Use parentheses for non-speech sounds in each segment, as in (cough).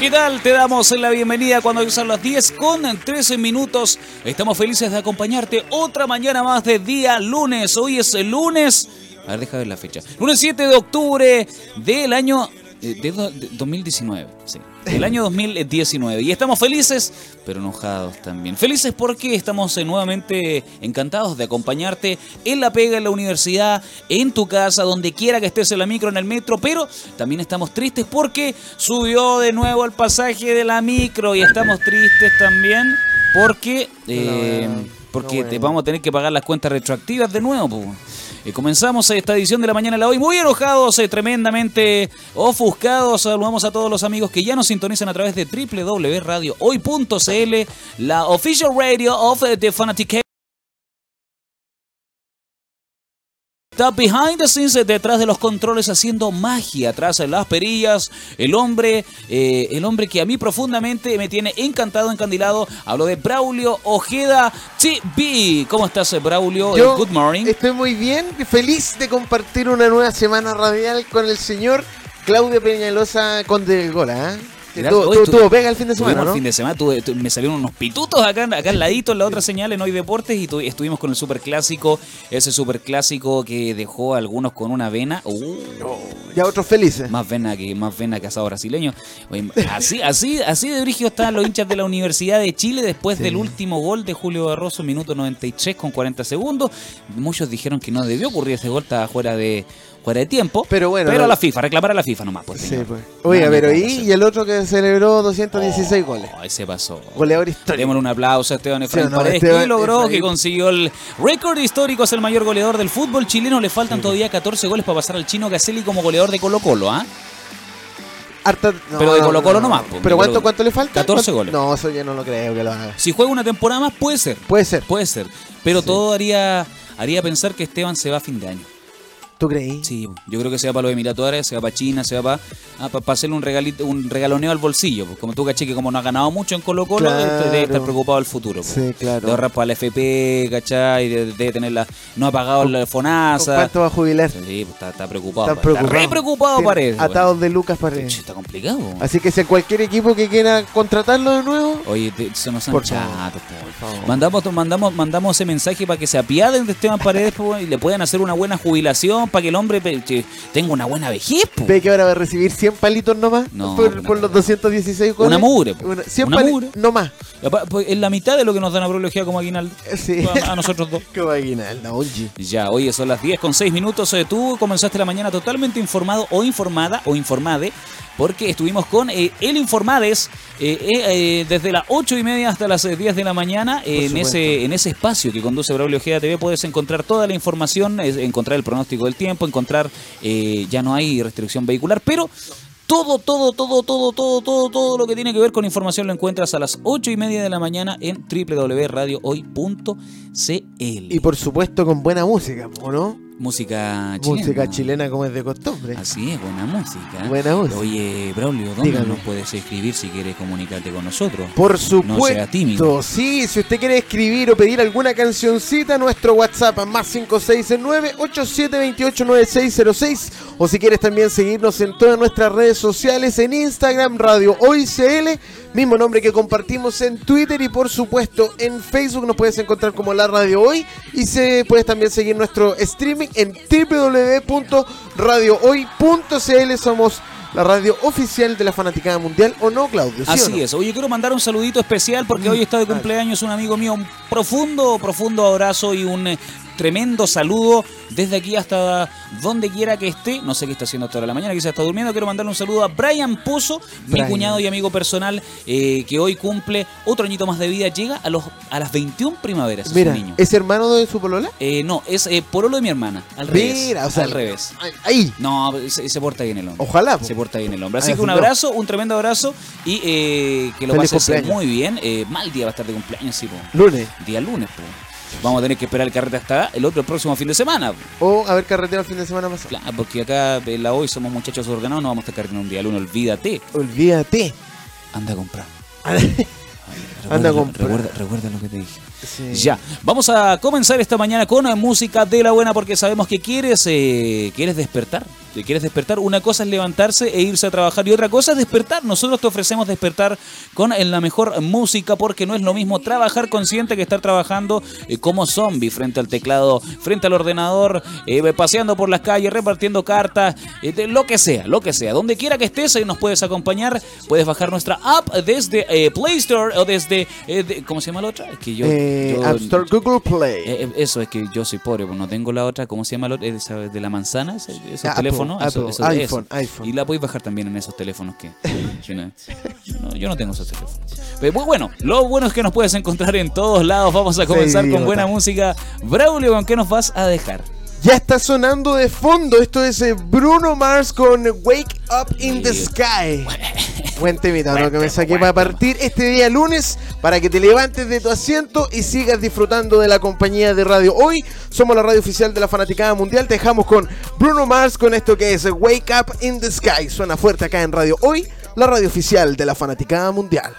¿Qué tal? Te damos la bienvenida cuando son las 10 con 13 minutos. Estamos felices de acompañarte otra mañana más de día lunes. Hoy es el lunes. A ver, deja ver la fecha. Lunes 7 de octubre del año de, do- de 2019. Sí. Del año 2019. Y estamos felices, pero enojados también. Felices porque estamos eh, nuevamente encantados de acompañarte en la pega, en la universidad, en tu casa, donde quiera que estés en la micro, en el metro. Pero también estamos tristes porque subió de nuevo el pasaje de la micro. Y estamos tristes también porque. eh, porque no te vamos a tener que pagar las cuentas retroactivas de nuevo. po. Eh, comenzamos esta edición de la mañana de la hoy muy enojados, eh, tremendamente ofuscados. Saludamos a todos los amigos que ya nos sintonizan a través de www.radiohoy.cl, la official radio of the Fanatic. Está behind the scenes, eh, detrás de los controles, haciendo magia, atrás de las perillas. El hombre, eh, el hombre que a mí profundamente me tiene encantado, encandilado. Hablo de Braulio Ojeda TV. ¿Cómo estás, eh, Braulio? Yo Good morning. Estoy muy bien, feliz de compartir una nueva semana radial con el señor Claudio Peñalosa Conde del Gola. ¿eh? Tuvo, tu- tuvo pega el fin de semana, el fin de semana, tuve- tu- me salieron unos pitutos acá, acá al ladito en la otra señal en Hoy Deportes y tu- estuvimos con el super clásico, ese super clásico que dejó a algunos con una vena. Uh, Ya otros felices. más vena que más vena que asado brasileño. Así, así, así de brígido estaban los hinchas de la Universidad de Chile después Sí. del último gol de Julio Barroso, minuto 93 con 40 segundos. Muchos dijeron que no debió ocurrir ese gol, estaba fuera de, fuera de tiempo. Pero bueno, Pero a la FIFA, reclamar a la FIFA nomás, pues, Sí, pues. Oiga, Nada pero y, el otro que celebró 216 goles. Ay, se pasó. Goleador histórico. Démosle un aplauso a Esteban Efraín Sí, no, Paredes, Esteban que logró, Efraín. que consiguió el récord histórico, es el mayor goleador del fútbol chileno. Le faltan todavía 14 goles para pasar al chino Caselli como goleador de Colo Colo, ¿ah? Harta- no, Pero de no, Colo-Colo no, nomás, no. pues, ¿Pero cuánto, Colo- cuánto le falta? 14 ¿Cuánto? goles. No, eso yo no lo creo que lo haga. Si juega una temporada más, puede ser. Puede ser. Puede ser. Pero Sí. todo haría, haría pensar que Esteban se va a fin de año. ¿Tú creí? Sí, yo creo que se va para los Emiratos Árabes, se va para China, se va para, para, hacerle un regalito, un regaloneo al bolsillo. pues, como tú caché que como no ha ganado mucho en Colo Colo, Claro. debe estar preocupado del futuro. pues. Sí, claro. De ahorrar para la FP, ¿cachai? De, de tener la, no ha pagado la ¿Con FONASA. cuánto va a jubilar? Sí, pues está, está preocupado. Está Está, preocupado. re preocupado parece. Atados de Lucas Paredes. Chucha, Está complicado. Así que si cualquier equipo que quiera contratarlo de nuevo, Oye, te- se nos han Por chatos, por favor. Mandamos, mandamos, mandamos ese mensaje para que se apiaden de Esteban Paredes y le puedan hacer una buena jubilación para que el hombre tenga una buena vejez. po. ve que ahora va a recibir 100 palitos nomás No, por, una por los cagada. 216 goles. Una mugre. Una- 100 Una pali- mugre. no más. Y apa- pues, Es la mitad de lo que nos dan a Prología como aguinaldo. Sí. A, a nosotros dos. Qué vaginal, oye. Ya, oye, son las 10 con 6 minutos. Eh, Tú comenzaste la mañana totalmente informado o informada o informade, porque estuvimos con eh, El Informades eh, eh, eh, desde las 8 y media hasta las eh, 10 de la mañana. eh, en, ese, en ese espacio que conduce Braulio Ojeda TV puedes encontrar toda la información, eh, encontrar el pronóstico del tiempo, encontrar, eh, ya no hay restricción vehicular, pero todo, todo, todo, todo, todo, todo, todo lo que tiene que ver con información lo encuentras a las 8 y media de la mañana en www.radiohoy.cl. Y por supuesto con buena música, ¿o no? Música chilena. Música chilena como es de costumbre. Así es, buena música. Buena música. Oye, Braulio, ¿dónde Dígame. nos puedes escribir si quieres comunicarte con nosotros? Por No supuesto. sea tímido. Sí, si usted quiere escribir o pedir alguna cancioncita, nuestro WhatsApp más 569-8728-9606. O si quieres también seguirnos en todas nuestras redes sociales, en Instagram, Radio Hoy CL, mismo nombre que compartimos en Twitter y por supuesto en Facebook nos puedes encontrar como La Radio Hoy. Y se puedes también seguir nuestro streaming en www.radiohoy.cl. Somos la radio oficial de la Fanaticada Mundial, ¿o no, Claudio? ¿Sí o Así no? es. Oye, quiero mandar un saludito especial porque hoy está de cumpleaños un amigo mío. Un profundo, profundo abrazo y un eh, tremendo saludo desde aquí hasta donde quiera que esté. No sé qué está haciendo hasta ahora de la mañana, quizás está durmiendo. Quiero mandarle un saludo a Brian Pozo, mi cuñado y amigo personal, eh, que hoy cumple otro añito más de vida. Llega a, los, a las 21 primaveras. es un Mira, niño. ¿es hermano de su polola? Eh, no, es eh, porolo de mi hermana. Al revés. Mira, o sea, al revés. Ay, Ahí, No, se, se porta bien el hombre. ojalá. po. Se porta bien el hombre. Así que un abrazo, un tremendo abrazo y eh, que lo pases muy bien. Mal día va a estar de cumpleaños, sí, po. Lunes. día lunes. po. Vamos a tener que esperar el carrete hasta el otro el próximo fin de semana. O haber carreteado el fin de semana pasado. Claro, porque acá en la hoy somos muchachos ordenados, no vamos a estar carreteando un día lunes, olvídate. Olvídate. Anda a comprar. Anda (laughs) a Recuerda, comprar. recuerda, lo que te dije. Sí. Ya, vamos a comenzar esta mañana con música de la buena porque sabemos que quieres, eh, quieres despertar. Te quieres despertar. Una cosa es levantarse e irse a trabajar y otra cosa es despertar. Nosotros te ofrecemos despertar con la mejor música porque no es lo mismo trabajar consciente que estar trabajando eh, como zombie frente al teclado, frente al ordenador, eh, paseando por las calles, repartiendo cartas, eh, de- lo que sea, lo que sea. Donde quiera que estés, ahí nos puedes acompañar. Puedes bajar nuestra app desde Play Store o desde... de- ¿Cómo se llama la otra? Es que yo... Yo- App Store, Google Play. eso es que yo soy pobre, pues no tengo la otra, ¿cómo se llama la otra? De la manzana, esos Apple, teléfonos. Eso- Apple, eso- iPhone, eso. iPhone. Y la podéis bajar también en esos teléfonos que. no- yo no tengo esos teléfonos. Pero muy bueno, lo bueno es que nos puedes encontrar en todos lados. Vamos a comenzar con buena música. Braulio, ¿con qué nos vas a dejar? Ya está sonando de fondo. Esto es eh, Bruno Mars con Wake Up in the Sky. (laughs) Buen temita, ¿no? Que me saqué para partir este día lunes para que te levantes de tu asiento y sigas disfrutando de la compañía de radio. Hoy somos la radio oficial de la Fanaticada Mundial. Te dejamos con Bruno Mars con esto que es Wake Up in the Sky. Suena fuerte acá en radio. Hoy, la radio oficial de la Fanaticada Mundial.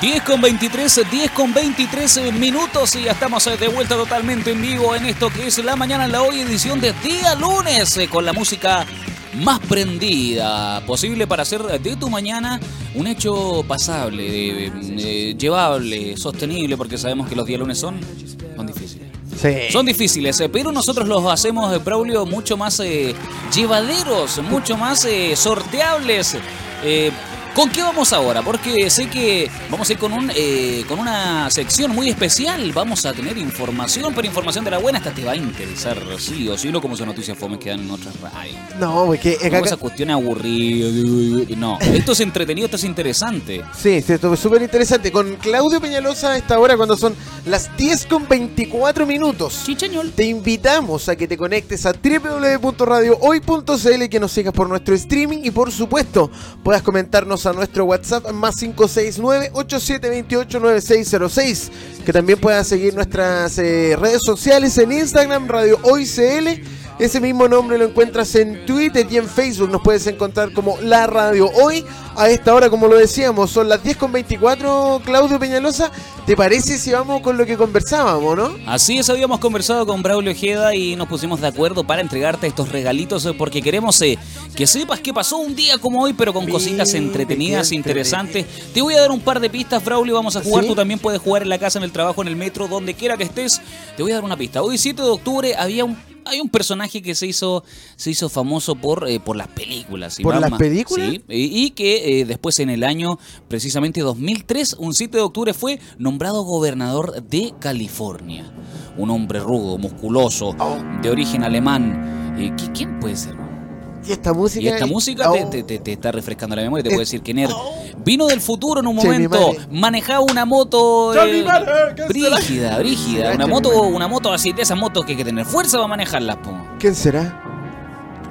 10 con 23, 10 con 23 minutos y ya estamos eh, de vuelta totalmente en vivo en esto que es la mañana en la hoy edición de día lunes eh, con la música más prendida posible para hacer de tu mañana un hecho pasable, eh, eh, llevable, sostenible, porque sabemos que los días lunes son, son difíciles. Sí. Son difíciles, eh, pero nosotros los hacemos, eh, Braulio, mucho más llevaderos, mucho más sorteables. ¿Con qué vamos ahora? Porque sé que vamos a ir con, un, eh, con una sección muy especial. Vamos a tener información, pero información de la buena. Esta te va a interesar, sí o sí, no como esas noticias fome que dan en otras radios. No, porque Como esas cuestiones aburridas. No, esto es entretenido, esto es interesante. Sí, sí, esto es súper interesante. Con Claudio Peñalosa a esta hora, cuando son las 10 con 24 minutos. Chichañol. Te invitamos a que te conectes a www.radiohoy.cl y que nos sigas por nuestro streaming y por supuesto puedas comentarnos a nuestro WhatsApp más 569-8728-9606 que también puedas seguir nuestras eh, redes sociales en Instagram Radio Hoy CL ese mismo nombre lo encuentras en Twitter y en Facebook nos puedes encontrar como La Radio Hoy a esta hora como lo decíamos son las 10 con 24 Claudio Peñalosa ¿te parece si vamos con lo que conversábamos, no? Así es, habíamos conversado con Braulio Ojeda y nos pusimos de acuerdo para entregarte estos regalitos eh, porque queremos eh, que sepas que pasó un día como hoy, pero con Bien, cositas entretenidas, qué interesantes. Te voy a dar un par de pistas, Braulio, vamos a jugar. ¿Sí? Tú también puedes jugar en la casa, en el trabajo, en el metro, donde quiera que estés. Te voy a dar una pista. Hoy, 7 de octubre, había un... Hay un personaje que se hizo, se hizo famoso por, eh, por las películas. y ¿Por las películas? Sí, y, y que eh, después en el año, precisamente 2003, un 7 de octubre, fue nombrado gobernador de California. Un hombre rudo, musculoso, Oh. de origen alemán. Eh, ¿qui- ¿Quién puede ser? Y esta música. Y esta música te, Oh. te- te- te está refrescando la memoria, te Eh, puedo decir quién era. Vino del futuro en un momento, manejaba una moto eh, brígida, brígida, una mi moto, madre. una moto así, de esas motos que hay que tener fuerza para manejarlas, po. ¿Quién será?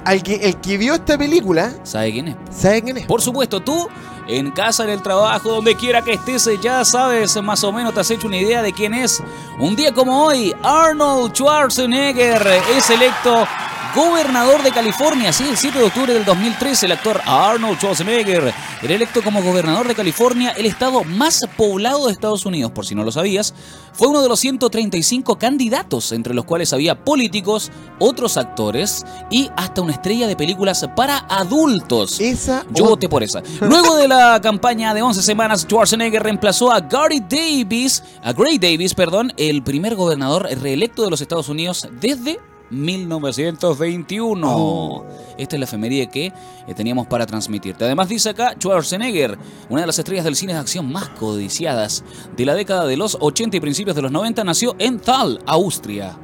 Alguien, el que vio esta película, ¿Sabe quién es? ¿sabe quién es? Por supuesto, tú, en casa, en el trabajo, donde quiera que estés, ya sabes más o menos, te has hecho una idea de quién es. Un día como hoy, Arnold Schwarzenegger es electo gobernador de California. Sí, el 7 de octubre del 2013, el actor Arnold Schwarzenegger era electo como gobernador de California, el estado más poblado de Estados Unidos, por si no lo sabías. Fue uno de los 135 candidatos, entre los cuales había políticos, otros actores y hasta una estrella de películas para adultos. Esa. Yo o- voté por esa. Luego de la (laughs) campaña de 11 semanas, Schwarzenegger reemplazó a Gary Davis, a Gray Davis, perdón, el primer gobernador reelecto de los Estados Unidos desde 1921. Oh. Esta es la efeméride que eh, teníamos para transmitirte. Además dice acá Schwarzenegger, una de las estrellas del cine de acción más codiciadas de la década de los 80 y principios de los 90, nació en Thal, Austria.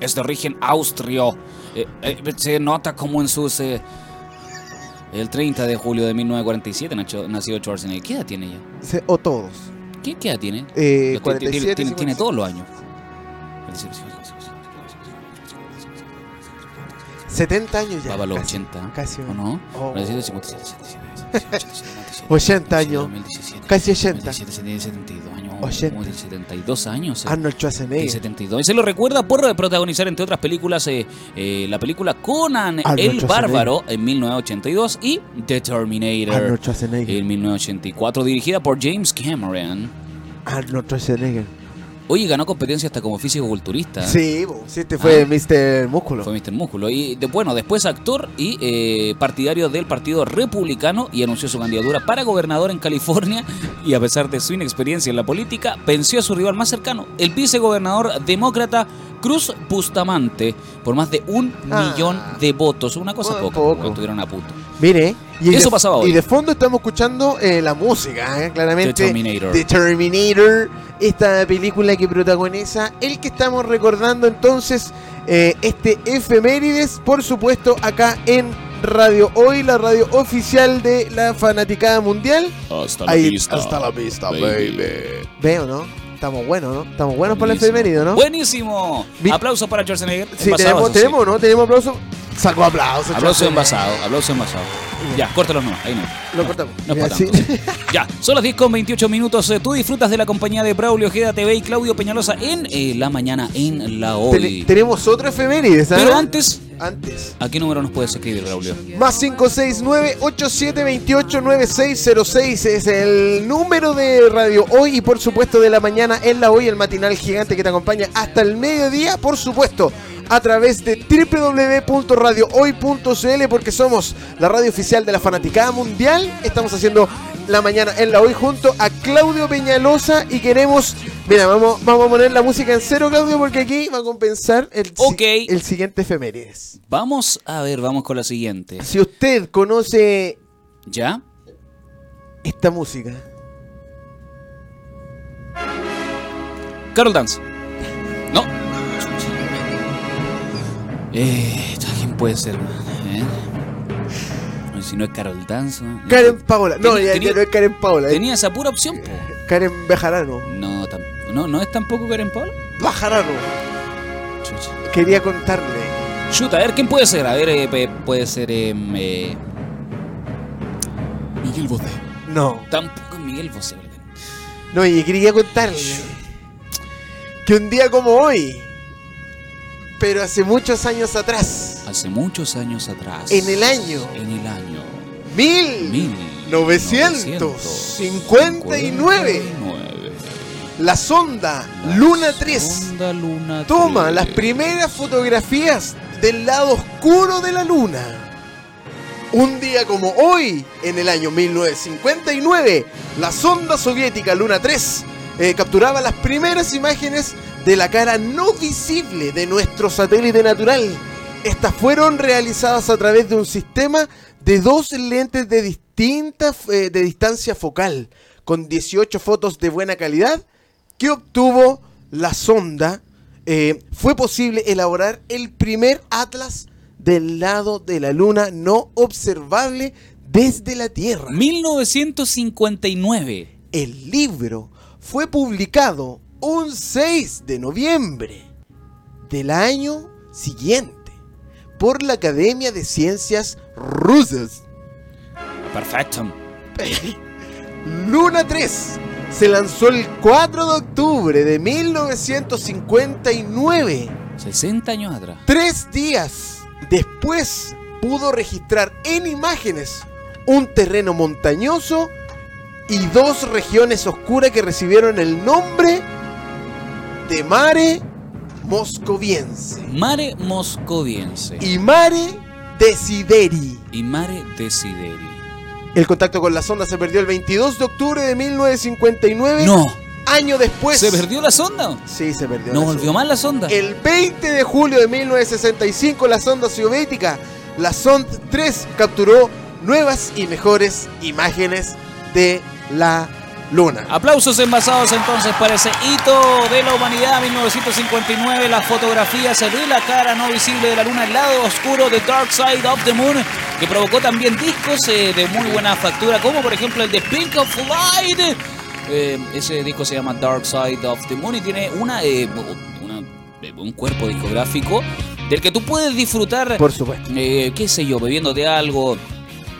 Es de origen austrio. Eh, eh, se nota como en sus... eh, el 30 de julio de 1947 nació, nació Schwarzenegger. ¿Qué edad tiene se- O todos. ¿Qué, qué edad tiene? Eh, Lo- tiene- tiene, 47, tiene- tiene 55. todos los años. 70 años ya. Va para los casi. 80. casi. ¿O no? Oh. 97, 57, 57, 58, 80 años. 2017, Casi 80. 2017, 72 años. 80. como de 72 años. eh. Arnold Schwarzenegger. 72. Y se lo recuerda por protagonizar, entre otras películas, eh, eh, la película Conan Arnold el. Bárbaro en 1982 y The Terminator Arnold Schwarzenegger. en 1984, dirigida por James Cameron. Arnold Schwarzenegger. Oye, ganó competencia hasta como físico-culturista. Sí, po, sí, este fue Ah. Mr. Músculo. Fue Mr. Músculo. Y de- bueno, después actor y eh, partidario del Partido Republicano y anunció su candidatura para gobernador en California. (laughs) Y a pesar de su inexperiencia en la política, venció a su rival más cercano, el vicegobernador demócrata Cruz Bustamante, por más de un Ah. millón de votos. Una cosa poca, poco. porque estuvieron a punto. Mire, y Eso de, pasaba hoy. Y de fondo estamos escuchando eh, la música, eh, claramente. The Terminator. The Terminator, esta película que protagoniza el que estamos recordando entonces, eh, este efemérides, por supuesto, acá en Radio Hoy, la radio oficial de la fanaticada mundial. Hasta la Ahí- vista. hasta la vista, baby. baby. Veo, ¿no? Estamos buenos, ¿no? Estamos buenos para el efemérido, ¿no? Buenísimo. Aplausos para Schwarzenegger. Sí, tenemos, tenemos, ¿no? Tenemos aplauso. Salgo aplauso. Aplauso envasado, aplauso envasado. Ya, córtalos no, ahí no. Lo cortamos. No es Ya, para sí. tanto. Ya, son las 10 con 28 minutos. Eh, Tú disfrutas de la compañía de Braulio Ojeda TV y Claudio Peñalosa en eh, la mañana en la hoy. tenemos otro efemérides, ¿sabes? Pero antes, Antes. ¿a qué número nos puedes escribir, Braulio? Más 569-8728-9606 es el número de Radio Hoy y por supuesto de la mañana en la Hoy, el matinal gigante que te acompaña hasta el mediodía, por supuesto, a través de www.radiohoy.cl porque somos la radio oficial de la Fanaticada Mundial. Estamos haciendo la mañana en la Hoy junto a Claudio Peñalosa y queremos... Mira, vamos, vamos a poner la música en cero, Claudio, porque aquí va a compensar el, si- Ok. el siguiente efemérides. Vamos a ver, vamos con la siguiente. Si usted conoce ¿Ya? esta música, Carol Dance. No. Eh, ¿quién puede ser? Eh, Si no es Carol Dance. ¿no? Karen Paola. No, ya, no es Karen Paola, es Tenía esa pura opción, po. Karen Bejarano. No, no, no es tampoco Karen Paula. Bajarano. Chucha. Quería contarle. Chuta, a ver, ¿quién puede ser? A ver, eh, puede ser. em, eh, Miguel Bosé. No, Tampoco es Miguel Bosé. no, y quería contarle que un día como hoy, pero hace muchos años atrás, Hace muchos años atrás. En el año. En el año. 1959, la sonda Luna 3 Sonda Luna toma 3. las primeras fotografías del lado oscuro de la luna. Un día como hoy, en el año 1959, la sonda soviética Luna 3 eh, capturaba las primeras imágenes de la cara no visible de nuestro satélite natural. Estas fueron realizadas a través de un sistema de dos lentes de distinta eh, de distancia focal, con 18 fotos de buena calidad que obtuvo la sonda, eh, fue posible elaborar el primer atlas del lado de la luna no observable desde la Tierra. 1959. El libro fue publicado un 6 de noviembre del año siguiente por la Academia de Ciencias Rusas. Perfecto. (laughs) Luna 3 se lanzó el 4 de octubre de 1959. 60 años atrás. Tres días después pudo registrar en imágenes un terreno montañoso y dos regiones oscuras que recibieron el nombre de Mare Moscoviense Mare Moscoviense y Mare Desideri. y Mare Desideri. El contacto con la sonda se perdió el 22 de octubre de 1959. No, Año después. ¿se perdió la sonda? Sí, se perdió. ¿No la volvió sonda. más la sonda? El 20 de julio de 1965, la sonda soviética, la Sond 3, capturó nuevas y mejores imágenes de la Luna. Aplausos envasados entonces para ese hito de la humanidad 1959, las fotografías de la cara no visible de la luna, el lado oscuro de Dark Side of the Moon, que provocó también discos eh, de muy buena factura, como por ejemplo el de Pink of Light. Eh, ese disco se llama Dark Side of the Moon y tiene una, eh, una- un cuerpo discográfico del que tú puedes disfrutar Por supuesto. qué sé yo, bebiéndote algo,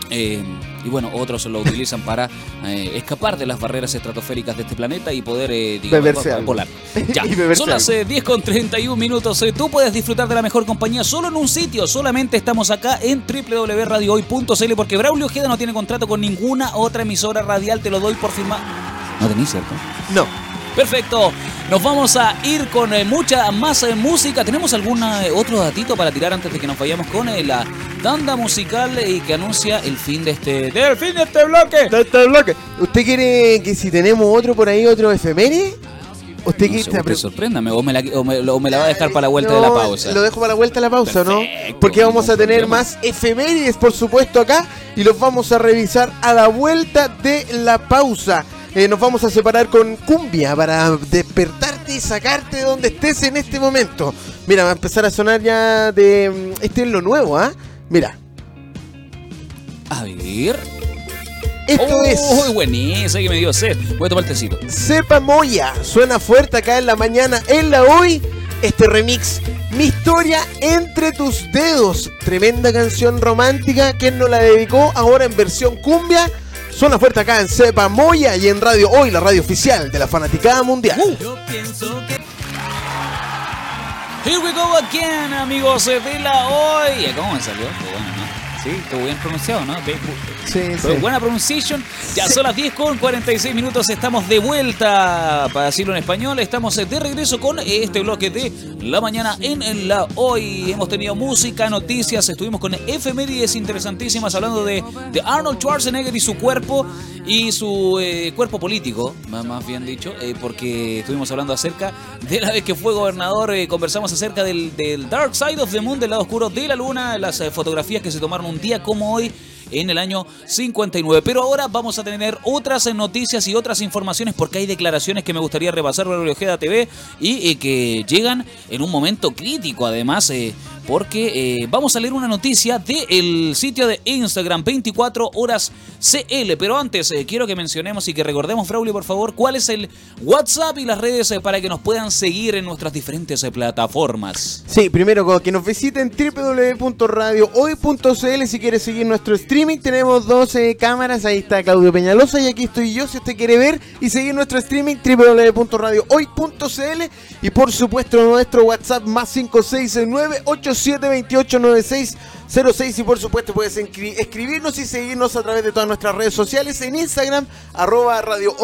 eh, y bueno, otros lo utilizan para eh, escapar de las barreras estratosféricas de este planeta y poder eh, digamos, Beberse vo- algo. volar. (laughs) Ya, beberse son las eh, 10 con 31 minutos. Eh, Tú puedes disfrutar de la mejor compañía solo en un sitio. Solamente estamos acá en www.radiohoy.cl porque Braulio Ojeda no tiene contrato con ninguna otra emisora radial. Te lo doy por firmar. No tenés, ¿cierto? No. Perfecto. Nos vamos a ir con eh, mucha más eh, música. ¿Tenemos algún eh, otro datito para tirar antes de que nos vayamos con la tanda musical y que anuncia el fin de este del fin de este bloque? Está bloque. ¿Usted quiere que si tenemos otro por ahí, otro efeméride? ¿Usted No quiere sorpréndame o me, la, o me- o me la va a dejar para la vuelta No, de la pausa. Lo dejo para la vuelta de la pausa, ¿no? Porque vamos a tener más efemérides, por supuesto, acá. Y los vamos a revisar a la vuelta de la pausa. Eh, nos vamos a separar con cumbia para despertarte y sacarte de donde estés en este momento. Mira, va a empezar a sonar ya de... mm, Este es lo nuevo, ¿ah? Mira, A ver. esto Uy, es... buenísimo, que me dio sed. Voy a tomar el tecito. Sepa Moya, suena fuerte acá en la mañana, en la hoy, este remix, Mi historia entre tus dedos, tremenda canción romántica, quien nos la dedicó ahora en versión cumbia, suena fuerte acá en Sepa Moya y en Radio Hoy, la radio oficial de la Fanaticada Mundial. Here we go again, amigos de la hoy. ¿Cómo me salió? Qué bueno, ¿no? Sí, estuvo bien pronunciado, ¿no? Sí, Pero sí. buena pronunciation. Ya Sí. son las 10 con 46 minutos. Estamos de vuelta, para decirlo en español. Estamos de regreso con este bloque de la mañana en la hoy. Hemos tenido música, noticias. Estuvimos con efemérides interesantísimas hablando de, de Arnold Schwarzenegger y su cuerpo y su eh, cuerpo político, más, bien dicho, eh, porque estuvimos hablando acerca de la vez que fue gobernador. eh, conversamos acerca del, del Dark Side of the Moon, del lado oscuro de la luna, las eh, fotografías que se tomaron un día como hoy en el año 59. Pero ahora vamos a tener otras noticias y otras informaciones porque hay declaraciones que me gustaría repasar por Ojeda TV y que llegan en un momento crítico además. eh, porque eh, vamos a leer una noticia del sitio de Instagram 24 horas CL. Pero antes eh, quiero que mencionemos y que recordemos, Braulio, por favor, cuál es el WhatsApp y las redes para que nos puedan seguir en nuestras diferentes plataformas. Sí, primero que nos visiten www.radiohoy.cl si quiere seguir nuestro Tenemos 12 cámaras, ahí está Claudio Peñalosa y aquí estoy yo si usted quiere ver y seguir nuestro streaming www.radiohoy.cl y por supuesto nuestro WhatsApp más 569-8728-9606 y por supuesto puedes escri- escribirnos y seguirnos a través de todas nuestras redes sociales en Instagram, arroba Radio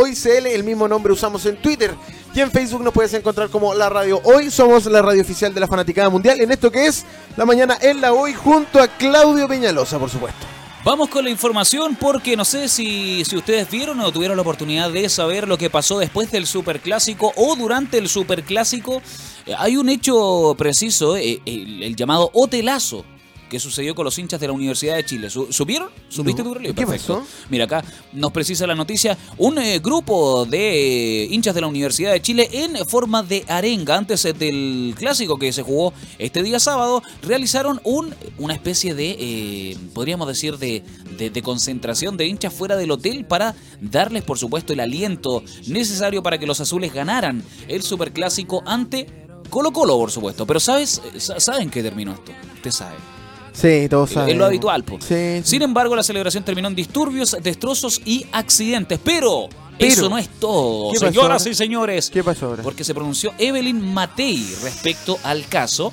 el mismo nombre usamos en Twitter y en Facebook nos puedes encontrar como La Radio Hoy, somos la radio oficial de la Fanaticada Mundial en esto que es La Mañana en la Hoy junto a Claudio Peñalosa, por supuesto. Vamos con la información porque no sé si, si ustedes vieron o tuvieron la oportunidad de saber lo que pasó después del Superclásico o durante el Superclásico. Eh, hay un hecho preciso, eh, el, el llamado hotelazo que sucedió con los hinchas de la Universidad de Chile. ¿Su- ¿Supieron? ¿Supiste No. tú, Relio? ¿Qué Perfecto. pasó? Mira, acá nos precisa la noticia. Un eh, grupo de eh, hinchas de la Universidad de Chile en forma de arenga, antes eh, del clásico que se jugó este día sábado, realizaron un, una especie de, eh, podríamos decir, de, de- de concentración de hinchas fuera del hotel para darles, por supuesto, el aliento necesario para que los azules ganaran el superclásico ante Colo Colo, por supuesto. Pero ¿sabes? Sa- ¿saben qué terminó esto? Usted sabe. Sí, todos saben. Es lo habitual, po. Sí. Sin embargo, la celebración terminó en disturbios, destrozos y accidentes. Pero, Pero, eso no es todo, ¿qué pasó señoras y señores. ¿Qué pasó ahora? Porque se pronunció Evelyn Matei respecto al caso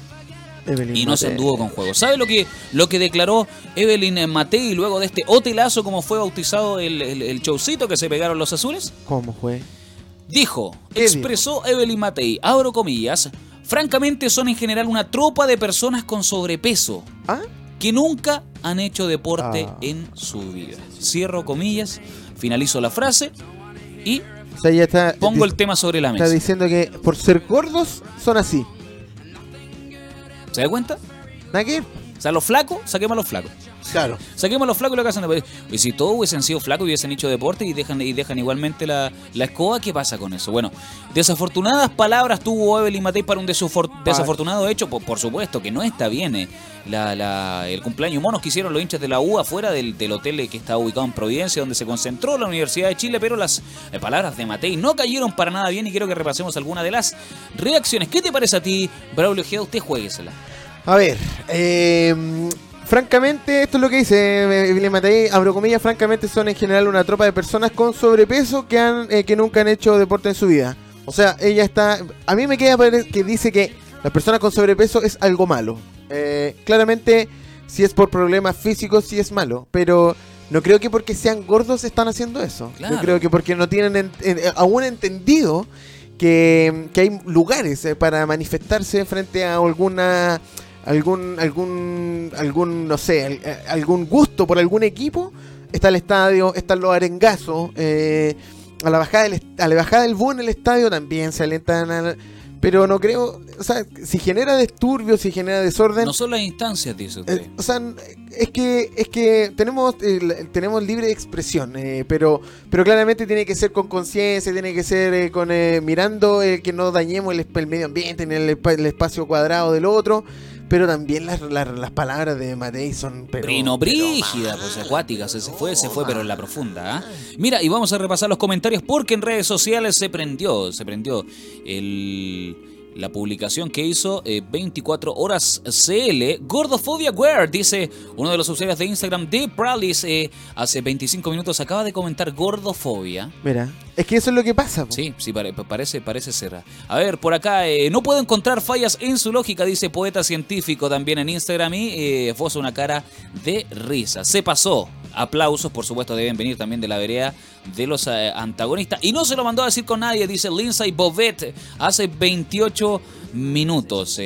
Evelyn y no se anduvo con juego. ¿Sabe lo que, lo que declaró Evelyn Matei luego de este hotelazo, como fue bautizado el, el, el showcito que se pegaron los azules? ¿Cómo fue? Dijo, ¿Qué expresó Evelyn Matei, abro comillas, francamente son en general una tropa de personas con sobrepeso ¿Ah? que nunca han hecho deporte Ah. en su vida. Cierro comillas, finalizo la frase y O sea, ya está. pongo el tema sobre la Está mesa. diciendo que por ser gordos son así. ¿Se da cuenta? ¿Nada que? O sea, los flacos, saquemos a los flacos. Claro. Saquemos a los flacos y lo que hacen. Y si todos hubiesen sido flacos y hubiesen hecho deporte y dejan, y dejan igualmente la, la escoba, ¿qué pasa con eso? Bueno, desafortunadas palabras tuvo Evelyn Matei para un desafor- desafortunado hecho. Por, por supuesto que no está bien eh, la, la- el cumpleaños monos que hicieron los hinchas de la U afuera del, del hotel que está ubicado en Providencia, donde se concentró la Universidad de Chile, pero las eh, palabras de Matei no cayeron para nada bien y quiero que repasemos algunas de las reacciones. ¿Qué te parece a ti, Braulio Ojeda? Usted jueguesela. A ver, eh, Francamente, esto es lo que dice Evelyn Matei, abro comillas, francamente son en general una tropa de personas con sobrepeso que, han, eh, que nunca han hecho deporte en su vida. O sea, ella está... A mí me queda que dice que las personas con sobrepeso es algo malo. Eh, claramente, si es por problemas físicos, sí es malo, pero no creo que porque sean gordos están haciendo eso. Claro. Yo creo que porque no tienen en- en- aún entendido que, que hay lugares eh, para manifestarse frente a alguna algún algún algún no sé al- eh, algún gusto por algún equipo está el estadio están los arengazos eh, a la bajada del a la bajada del bus en el estadio también se alentan a- pero no creo o sea si genera disturbios si genera desorden No son las instancias, dice usted. eh, o sea, es que es que tenemos eh, tenemos libre expresión, eh, pero pero claramente tiene que ser con conciencia, tiene que ser eh, con eh, mirando que no dañemos el, el medio ambiente ni el, el espacio cuadrado del otro, pero también las, las, las palabras de Matei son pero, Brino pero brígida, pues acuática, se, se fue, se fue, pero en la profunda. ¿ah? Mira, y vamos a repasar los comentarios porque en redes sociales se prendió, se prendió el, la publicación que hizo eh, 24 horas CL. Gordofobia Wear, dice uno de los usuarios de Instagram de Pralis, eh, hace 25 minutos acaba de comentar gordofobia. Mira, es que eso es lo que pasa. Sí, sí, pare- parece, parece ser. A ver, por acá, eh, no puedo encontrar fallas en su lógica, dice poeta científico también en Instagram y eh, una cara de risa. Se pasó. Aplausos, por supuesto, deben venir también de la vereda de los eh, antagonistas. Y no se lo mandó a decir con nadie, dice Lindsay Bovet, hace 28 minutos.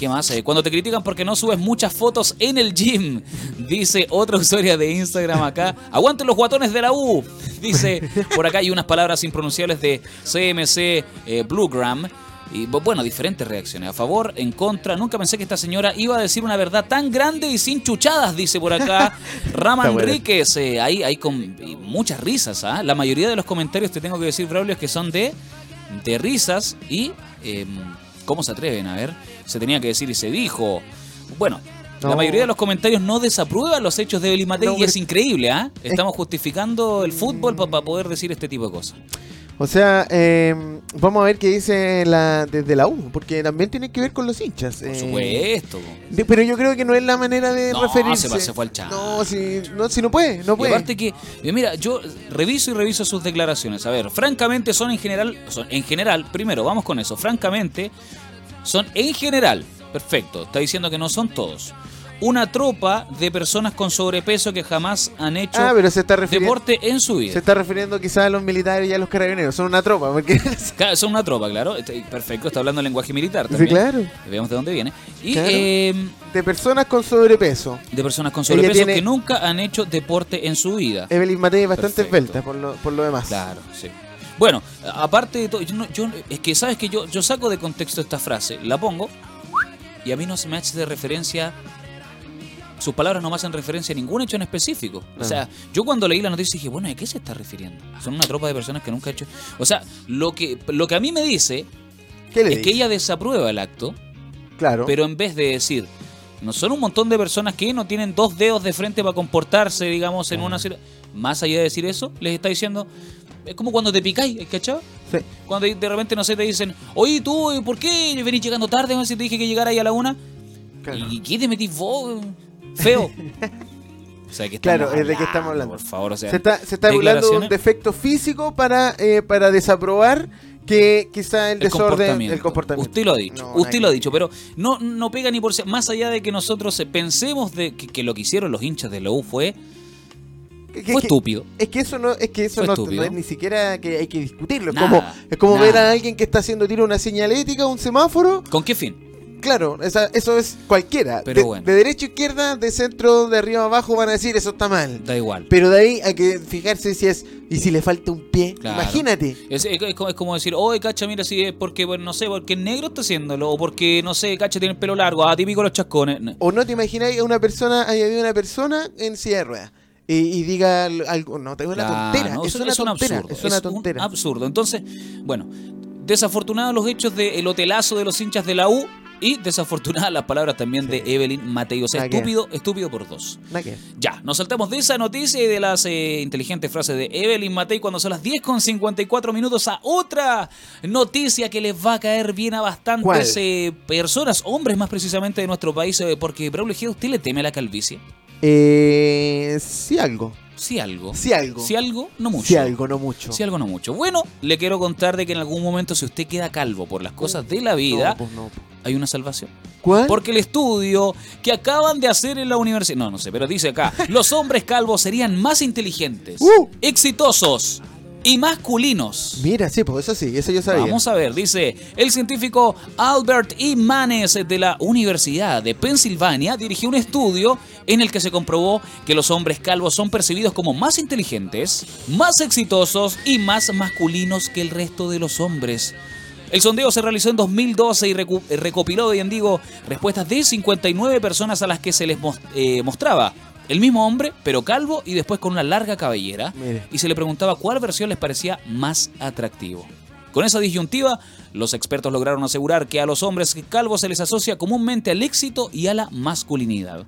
¿Qué más? Eh, cuando te critican porque no subes muchas fotos en el gym, dice otra usuaria de Instagram acá. Aguanten los guatones de la U, dice por acá. hay unas palabras impronunciables de CMC eh, Bluegram. Y bu- bueno, diferentes reacciones. A favor, en contra. Nunca pensé que esta señora iba a decir una verdad tan grande y sin chuchadas, dice por acá (laughs) Rama. Enríquez. Eh, ahí hay con muchas risas. ¿ah? La mayoría de los comentarios, te tengo que decir, Braulio, es que son de, de risas y. eh, ¿Cómo se atreven? A ver, se tenía que decir y se dijo. Bueno. La mayoría de los comentarios no desaprueban los hechos de Beli Matei No, y es increíble, ¿ah? Estamos justificando el fútbol para poder decir este tipo de cosas. O sea, eh, vamos a ver qué dice la, desde la U, porque también tiene que ver con los hinchas. Por eh, supuesto. de- pero yo creo que no es la manera de No, referirse. se se fue al chancho. No, si no, si no puede, no Y puede. aparte que, eh, mira, yo reviso y reviso sus declaraciones. A ver, francamente son en general, son en general, primero, vamos con eso. Francamente, son en general, perfecto, está diciendo que no son todos. Una tropa de personas con sobrepeso que jamás han hecho ah, pero se está refiriendo. deporte en su Se vida. está refiriendo quizás a los militares y a los carabineros. Son una tropa, porque. (laughs) Claro, Son una tropa, claro. Este, Perfecto, está hablando lenguaje militar sí, también. claro. Veamos de dónde viene. Y Claro. eh, De personas con sobrepeso. de personas con sobrepeso tiene- que nunca han hecho deporte en su vida. Evelyn Matei es bastante esbelta por lo, por lo demás. Claro, sí. Bueno, aparte de todo, yo, no- yo- es que sabes que yo, yo saco de contexto esta frase, la pongo y a mí no se me hace de referencia, sus palabras no me hacen referencia a ningún hecho en específico. O sea, yo cuando leí la noticia dije, bueno, ¿de qué se está refiriendo? Son una tropa de personas que nunca han hecho... O sea, lo que, lo que a mí me dice ¿Qué le es que ella desaprueba el acto, Claro. pero en vez de decir, no son un montón de personas que no tienen dos dedos de frente para comportarse, digamos, en una... Más allá de decir eso, les está diciendo... Es como cuando te picáis, ¿cachado? Sí. Cuando de repente, no sé, te dicen, oye, tú, ¿por qué venís llegando tarde? No sé si te dije que llegara ahí a la una. Claro. ¿Y qué te metís vos? Feo. (laughs) O sea, que Claro, es de qué estamos hablando. Por favor, o sea. se está, se está de un defecto físico para, eh, para desaprobar que quizá el, el desorden, comportamiento. el comportamiento. Usted lo ha dicho, No, usted lo ha dicho, pero no, no pega ni por. Más allá de que nosotros eh, pensemos de que, que lo que hicieron los hinchas de la U fue, Que- que- fue estúpido. Es que eso no, es que eso no, no es ni siquiera que hay que discutirlo. Es Nada, como, es como nada. ver a alguien que está haciendo tiro una señalética, un semáforo. ¿Con qué fin? Claro, esa- eso es cualquiera. Pero de, bueno. de derecha a izquierda, de centro, de arriba a abajo van a decir eso está mal. Da igual. Pero de ahí hay que fijarse si es. Y si le falta un pie. Claro. Imagínate. Es, es- es como, es como decir, oye, cacha, mira, si es porque, bueno, no sé, porque el negro está haciéndolo, o porque, no sé, cacha, tiene el pelo largo, ah, típico los chascones. O no te imagináis a una persona, haya habido una persona en silla de ruedas. Y, y diga al- algo. No, es una Claro, tontera. no, es, una un tontera. absurdo. Es una un tontera. absurdo. Entonces, bueno, desafortunados los hechos del hotelazo de los hinchas de la U, Y desafortunadas las palabras también de Evelyn Matei. O sea, estúpido, estúpido por dos. Ya, nos saltamos de esa noticia y de las eh, inteligentes frases de Evelyn Matei cuando son las 10 con 54 minutos a otra noticia que les va a caer bien a bastantes eh, personas, hombres más precisamente de nuestro país, eh, porque Braulio Ejeda, ¿usted le teme a la calvicie? Eh, sí algo. Sí algo. Sí algo. Sí algo, no mucho. Sí algo, no mucho. Sí algo, no mucho. Bueno, le quiero contar de que en algún momento si usted queda calvo por las cosas de la vida, No, pues no. hay una salvación. ¿Cuál? Porque el estudio que acaban de hacer en la universidad, no, no sé, pero dice acá, (laughs) los hombres calvos serían más inteligentes, Uh. exitosos y masculinos. Mira, sí, pues eso sí, eso yo sabía. Vamos a ver, dice el científico Albert E. Manes de la Universidad de Pensilvania dirigió un estudio en el que se comprobó que los hombres calvos son percibidos como más inteligentes, más exitosos y más masculinos que el resto de los hombres. El sondeo se realizó en 2012 y recopiló, bien digo, respuestas de 59 personas a las que se les eh, mostraba el mismo hombre, pero calvo y después con una larga cabellera Mire. y se le preguntaba cuál versión les parecía más atractivo. Con esa disyuntiva, los expertos lograron asegurar que a los hombres calvos se les asocia comúnmente al éxito y a la masculinidad.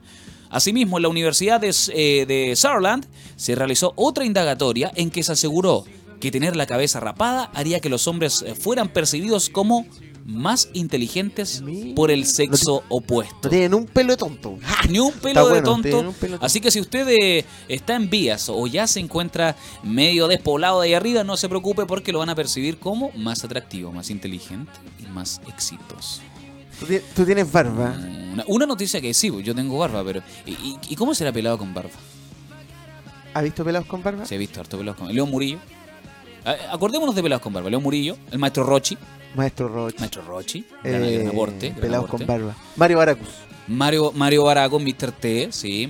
Asimismo, en la Universidad de, eh, de Saarland se realizó otra indagatoria en que se aseguró que tener la cabeza rapada haría que los hombres eh, fueran percibidos como más inteligentes por el sexo opuesto. No tienen un pelo de tonto. (laughs) Ni un pelo de bueno, tonto. tienen un pelo de Así que si usted eh, está en vías o ya se encuentra medio despoblado de ahí arriba, no se preocupe porque lo van a percibir como más atractivo, más inteligente y más exitoso. Tú, ti- tú tienes barba. Una, una noticia que sí, yo tengo barba, pero ¿y, y- y cómo será pelado con barba? ¿Has visto pelados con barba? Se ha visto harto pelados con León Murillo. Ah, Acordémonos de pelados con barba. León Murillo, el maestro Rochi, Maestro Roche. maestro Rochi, Eh, gran aporte, gran pelados aporte. con barba. Mario Baracus. Mario, Mario Baraco, Mr. T, sí,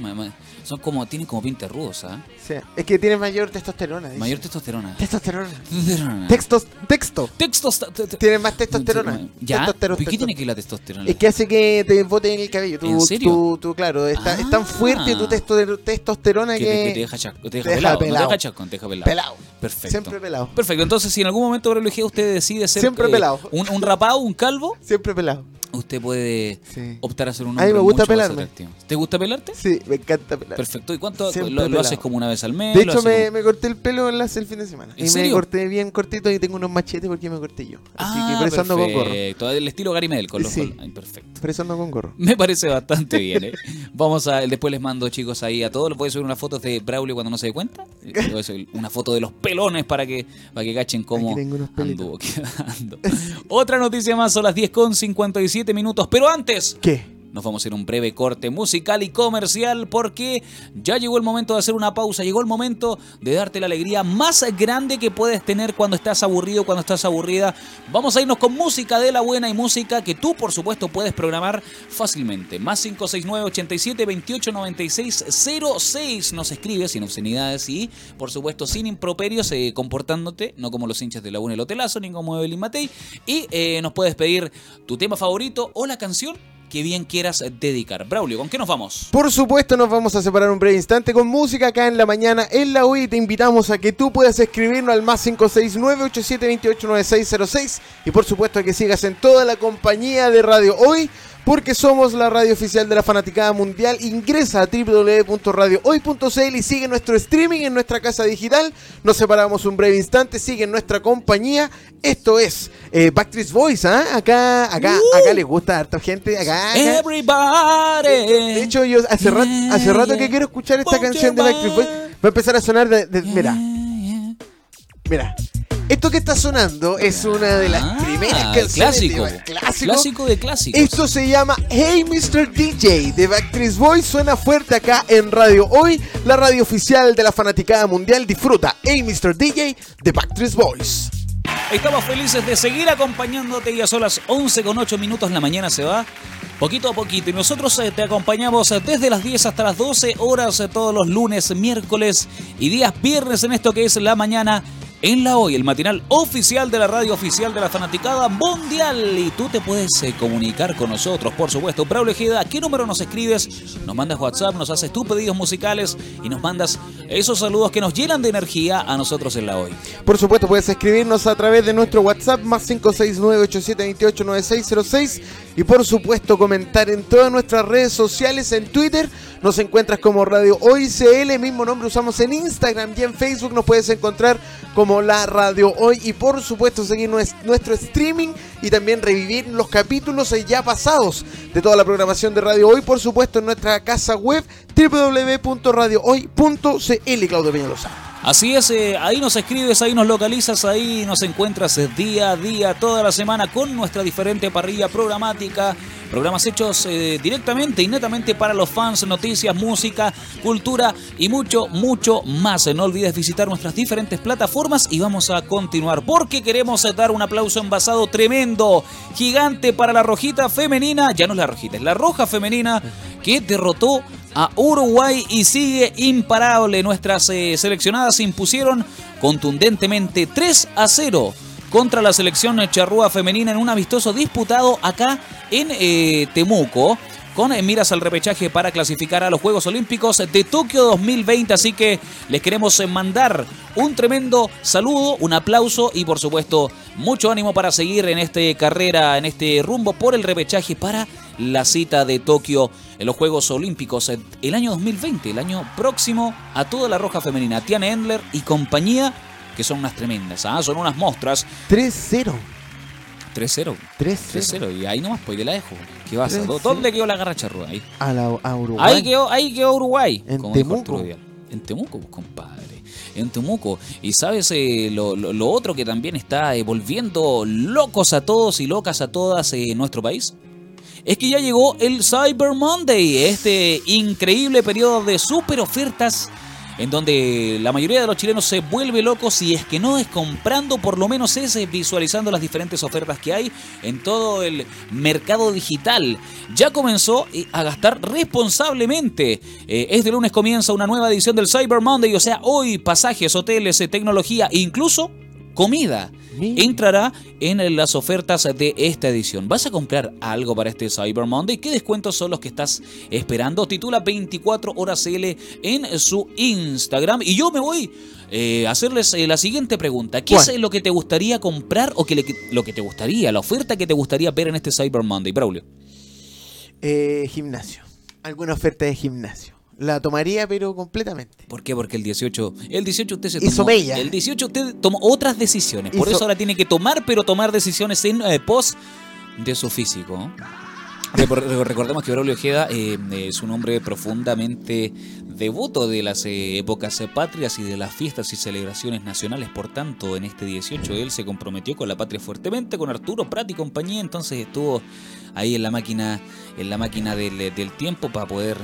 son como, tienen como pinta rudos, ¿ah? Sí, es que tiene mayor testosterona. dice. Mayor testosterona. testosterona. Testosterona. Textos, texto. Textos. te- te- Tiene más testosterona. ¿Ya? Testosterona, ¿Y qué tiene que la testosterona? Es que hace que te bote en el cabello. Tú, ¿En serio? Tú, tú, claro, está, es tan Ah. fuerte tu testo- testosterona que, que, te, que te deja, te pelado. No te pelado. deja chascón, te deja pelado. pelado. Perfecto. Siempre pelado. Perfecto. Entonces, si en algún momento privilegiado usted decide ser Siempre eh, pelado. Un, un rapado, un calvo, Siempre pelado. Usted puede Sí. optar a ser un A mí hombre me gusta mucho más pelarme. atractivo. ¿Te gusta pelarte? Sí, me encanta pelar. Perfecto. ¿Y cuánto lo, haces como una vez al mes? De ¿Lo hecho, me, como- me corté el pelo en las- el fin de semana. ¿En y serio? me corté bien cortito y tengo unos machetes porque me corté yo. Así Ah, que por eso ando con gorro. El estilo Gary Medel con los Sí. ay, perfecto. Por eso ando con gorro. Me parece bastante bien, ¿eh? (laughs) Vamos a. Después les mando, chicos, ahí a todos. Les voy a subir una foto de Braulio cuando no se dé cuenta. (laughs) Una foto de los pelones para que, para que cachen cómo anduvo (laughs) quedando. Otra noticia más, son las 10 con 57 minutos. Pero antes, ¿Qué? Nos vamos a ir a un breve corte musical y comercial porque ya llegó el momento de hacer una pausa, llegó el momento de darte la alegría más grande que puedes tener cuando estás aburrido, cuando estás aburrida. Vamos a irnos con música de la buena y música que tú, por supuesto, puedes programar fácilmente. Más 569 87 28 96 06 nos escribes sin obscenidades y, por supuesto, sin improperios, eh, comportándote, no como los hinchas de la buena y el hotelazo, ni como Evelyn Matei. Y eh, nos puedes pedir tu tema favorito o la canción que bien quieras dedicar. Braulio, ¿con qué nos vamos? Por supuesto, nos vamos a separar un breve instante con música acá en la mañana en la UI. Te invitamos a que tú puedas escribirnos al más 569-8728-9606 y por supuesto a que sigas en toda la compañía de Radio Hoy. Porque somos la radio oficial de la Fanaticada Mundial. Ingresa a www.radiohoy.cl y sigue nuestro streaming en nuestra casa digital. Nos separamos un breve instante, sigue en nuestra compañía. Esto es eh, Backstreet Boys, ¿ah? Acá, acá, acá les gusta a harta gente. Acá, acá. Everybody. De hecho, yo hace, rat- hace rato que quiero escuchar esta Won't canción de Backstreet Boys. Va a empezar a sonar de, de- mira, mira. Esto que está sonando es una de las Ah, primeras canciones clásico. de clásico. Clásico de clásicos. Esto se llama Hey Mr. DJ de Backstreet Boys. Suena fuerte acá en Radio Hoy, la radio oficial de la fanaticada mundial. Disfruta Hey Mr. DJ de Backstreet Boys. Estamos felices de seguir acompañándote. Ya son las 11 con 8 minutos. La mañana se va poquito a poquito. Y nosotros eh, te acompañamos eh, desde las 10 hasta las 12 horas eh, todos los lunes, miércoles y días viernes en esto que es la mañana. En la hoy, el matinal oficial de la radio oficial de la fanaticada mundial. Y tú te puedes eh, comunicar con nosotros, por supuesto. Braulio Ejeda, ¿qué número nos escribes? Nos mandas WhatsApp, nos haces tus pedidos musicales y nos mandas esos saludos que nos llenan de energía a nosotros en la hoy. Por supuesto, puedes escribirnos a través de nuestro WhatsApp más 569-8728-9606 y por supuesto comentar en todas nuestras redes sociales, en Twitter nos encuentras como Radio Hoy CL, mismo nombre usamos en Instagram y en Facebook nos puedes encontrar como la Radio Hoy y por supuesto seguir nuestro streaming y también revivir los capítulos ya pasados de toda la programación de Radio Hoy, por supuesto en nuestra casa web www.radiohoy.cl Claudio Peñalosa. Así es, eh, ahí nos escribes, ahí nos localizas, ahí nos encuentras día a día, toda la semana con nuestra diferente parrilla programática, programas hechos eh, directamente y netamente para los fans, noticias, música, cultura y mucho, mucho más. No olvides visitar nuestras diferentes plataformas y vamos a continuar porque queremos dar un aplauso envasado tremendo, gigante para la rojita femenina, ya no es la rojita, es la roja femenina que derrotó a Uruguay y sigue imparable. Nuestras eh, seleccionadas impusieron contundentemente 3 a 0 contra la selección charrúa femenina en un amistoso disputado acá en eh, Temuco con miras al repechaje para clasificar a los Juegos Olímpicos de Tokio 2020. Así que les queremos mandar un tremendo saludo, un aplauso y por supuesto mucho ánimo para seguir en esta carrera, en este rumbo por el repechaje para la cita de Tokio en los Juegos Olímpicos el año 2020, el año próximo a toda la roja femenina. Tiana Endler y compañía, que son unas tremendas, ¿ah? son unas mostras. 3-0. 3-0. 3-0. Y ahí nomás, pues te la dejo. ¿Qué vas a ¿Dónde quedó la garra charrúa? Ahí. A, la, a Uruguay. Ahí quedó, ahí quedó Uruguay. En Temuco. En Temuco, pues, compadre en Temuco. Y sabes, eh, lo, lo, otro que también está eh, volviendo locos a todos y locas a todas en nuestro país es que ya llegó el Cyber Monday, este increíble periodo de super ofertas en donde la mayoría de los chilenos se vuelve loco si es que no es comprando, por lo menos es eh, visualizando las diferentes ofertas que hay en todo el mercado digital. Ya comenzó eh, a gastar responsablemente. Eh, este lunes comienza una nueva edición del Cyber Monday, o sea, hoy pasajes, hoteles, tecnología, incluso comida entrará en las ofertas de esta edición. ¿Vas a comprar algo para este Cyber Monday? ¿Qué descuentos son los que estás esperando? Titula 24 horas L en su Instagram. Y yo me voy eh, a hacerles eh, la siguiente pregunta. ¿Qué es lo que te gustaría comprar o que lo que te gustaría, la oferta que te gustaría ver en este Cyber Monday, Braulio? Eh, gimnasio. Alguna oferta de gimnasio. La tomaría, pero completamente. ¿Por qué? Porque el 18, el 18 usted se tomó, El 18 usted tomó otras decisiones. Por eso ahora tiene que tomar, pero tomar decisiones en eh, pos de su físico. Recordemos que Braulio Ojeda eh, es un hombre profundamente devoto de las eh, épocas patrias y de las fiestas y celebraciones nacionales. Por tanto, en este 18 él se comprometió con la patria fuertemente, con Arturo Prat y compañía. Entonces estuvo ahí en la máquina, en la máquina del, tiempo para poder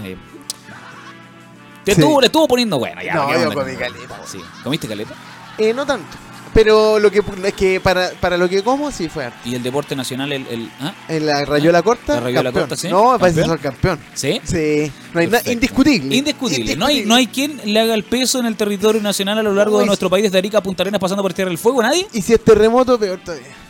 le estuvo poniendo bueno. Ya, no, yo comí caleta. Sí. ¿Comiste caleta? Eh, no tanto. Pero lo que es que para, para lo que como, sí fue ¿Y el deporte nacional, el. el ¿ah? la rayola corta? La rayola corta, sí. No, me parece ser campeón. ¿Sí? Sí. No hay nada, indiscutible. indiscutible. No, hay, no hay quien le haga el peso en el territorio nacional a lo largo de nuestro país, desde Arica a Punta Arenas, pasando por Tierra del Fuego, ¿nadie? Y si es terremoto, peor todavía.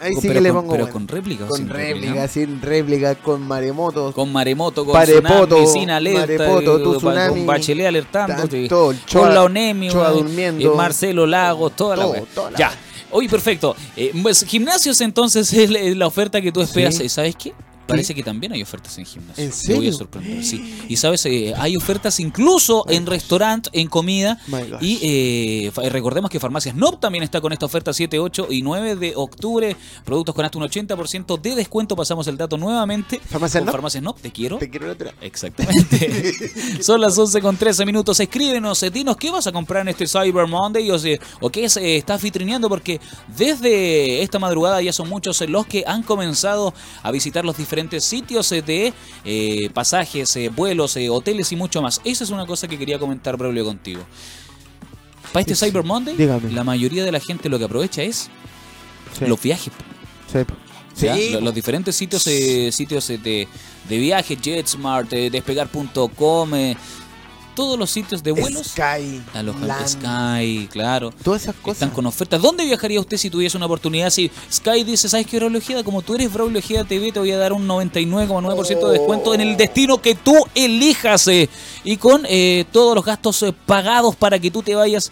Ahí sí que le pongo. Pero con réplica. Con réplica, sin réplica, con maremotos. Con maremoto, con tsunami, sin alerta. Marepoto, tu tsunami, con Bachelet alertando. Todo, con la Onemio. Choa durmiendo. Eh, Marcelo Lagos, toda la Ya. Oye, perfecto. Eh, pues, gimnasios entonces (laughs) es la oferta que tú esperas. ¿Sabes qué? Parece que también hay ofertas en gimnasio. ¿En serio? Te voy a sorprender, sí. Y sabes, eh, hay ofertas incluso en restaurante, en comida. Y eh, recordemos que Farmacias NOP también está con esta oferta 7, 8 y 9 de octubre. Productos con hasta un 80% de descuento. Pasamos el dato nuevamente. ¿Farmacias NOP? Farmacias NOP, te quiero. Te quiero Exactamente. (laughs) (laughs) Son las 11 con 13 minutos. Escríbenos, eh, dinos qué vas a comprar en este Cyber Monday o, o qué se estás vitrineando porque desde esta madrugada ya son muchos los que han comenzado a visitar los diferentes sitios eh, de eh, pasajes, eh, vuelos, hoteles y mucho más. Esa es una cosa que quería comentar, Braulio, contigo. Para este Cyber Monday, la mayoría de la gente lo que aprovecha es los viajes. Los, diferentes sitios sitios de, de viajes, JetSmart, despegar.com, todos los sitios de vuelos. Sky, Land, Sky, claro. todas esas cosas. Están con ofertas. ¿Dónde viajaría usted si tuviese una oportunidad? Si Sky dice, ¿sabes qué, Braulio Ojeda? Como tú eres Braulio Ojeda TV, te voy a dar un 99,9% de descuento en el destino que tú elijas. eh, y con eh, todos los gastos eh, pagados para que tú te vayas.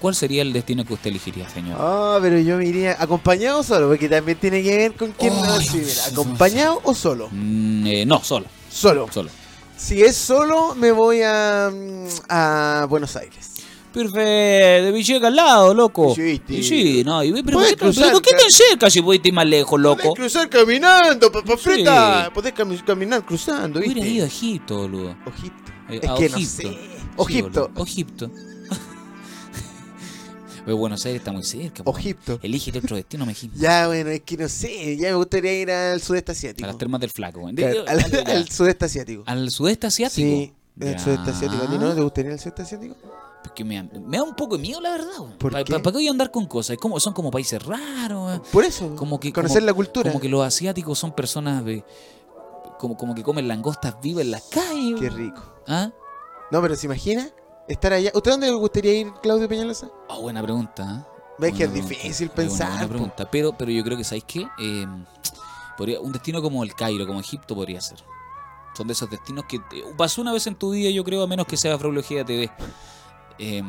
¿Cuál sería el destino que usted elegiría, señor? Ah, pero yo me iría acompañado o solo, porque también tiene que ver con quién Ay, no sí, mira, Dios. acompañado o solo. Mm, eh, no, solo. Solo. Solo. Si es solo, me voy a, mm, a Buenos Aires. Perfecto, de Villega al lado, loco. Sí, Y sí, no, y, pero, ¿por qué, cruzar, ¿por qué tan cerca si puedes ir más lejos, loco? Podés cruzar caminando, papá Sí. frita. Podés cami- caminar cruzando, Hubiera ¿viste? ido a Egipto, boludo. Egipto. Eh, Es a que no Egipto. sé. Sí, Egipto. Egipto. Oye, Buenos Aires está muy cerca. po. Egipto. Elige otro (laughs) destino, dijiste. Ya, bueno, es que no sé. Ya me gustaría ir al sudeste A asiático. las termas del flaco. güey. De- Claro, al, al- al sudeste asiático. ¿Al sudeste asiático. Sí, Ya. sudeste asiático. ¿A ti no te gustaría el sudeste asiático? Porque me, da- me da un poco de miedo, la verdad. ¿Por Pa- qué? pa- ¿Para qué voy a andar con cosas? Como, son como países raros. Por eso, Como que, conocer como- la cultura. Como que los asiáticos son personas de, como, como que comen langostas vivas en las calles. Qué rico. ¿Ah? No, pero ¿se imagina? Estar allá. ¿Usted dónde le gustaría ir, Claudio Peñalosa? Ah, buena pregunta. ¿ah? Ves que es pregunta. difícil pensar. buena pregunta. Pero, pero yo creo que, ¿sabéis qué? Eh, podría- un destino como el Cairo, como Egipto, podría ser. Son de esos destinos que te- vas una vez en tu vida, yo creo, a menos que sea Fraulogía TV. Eh,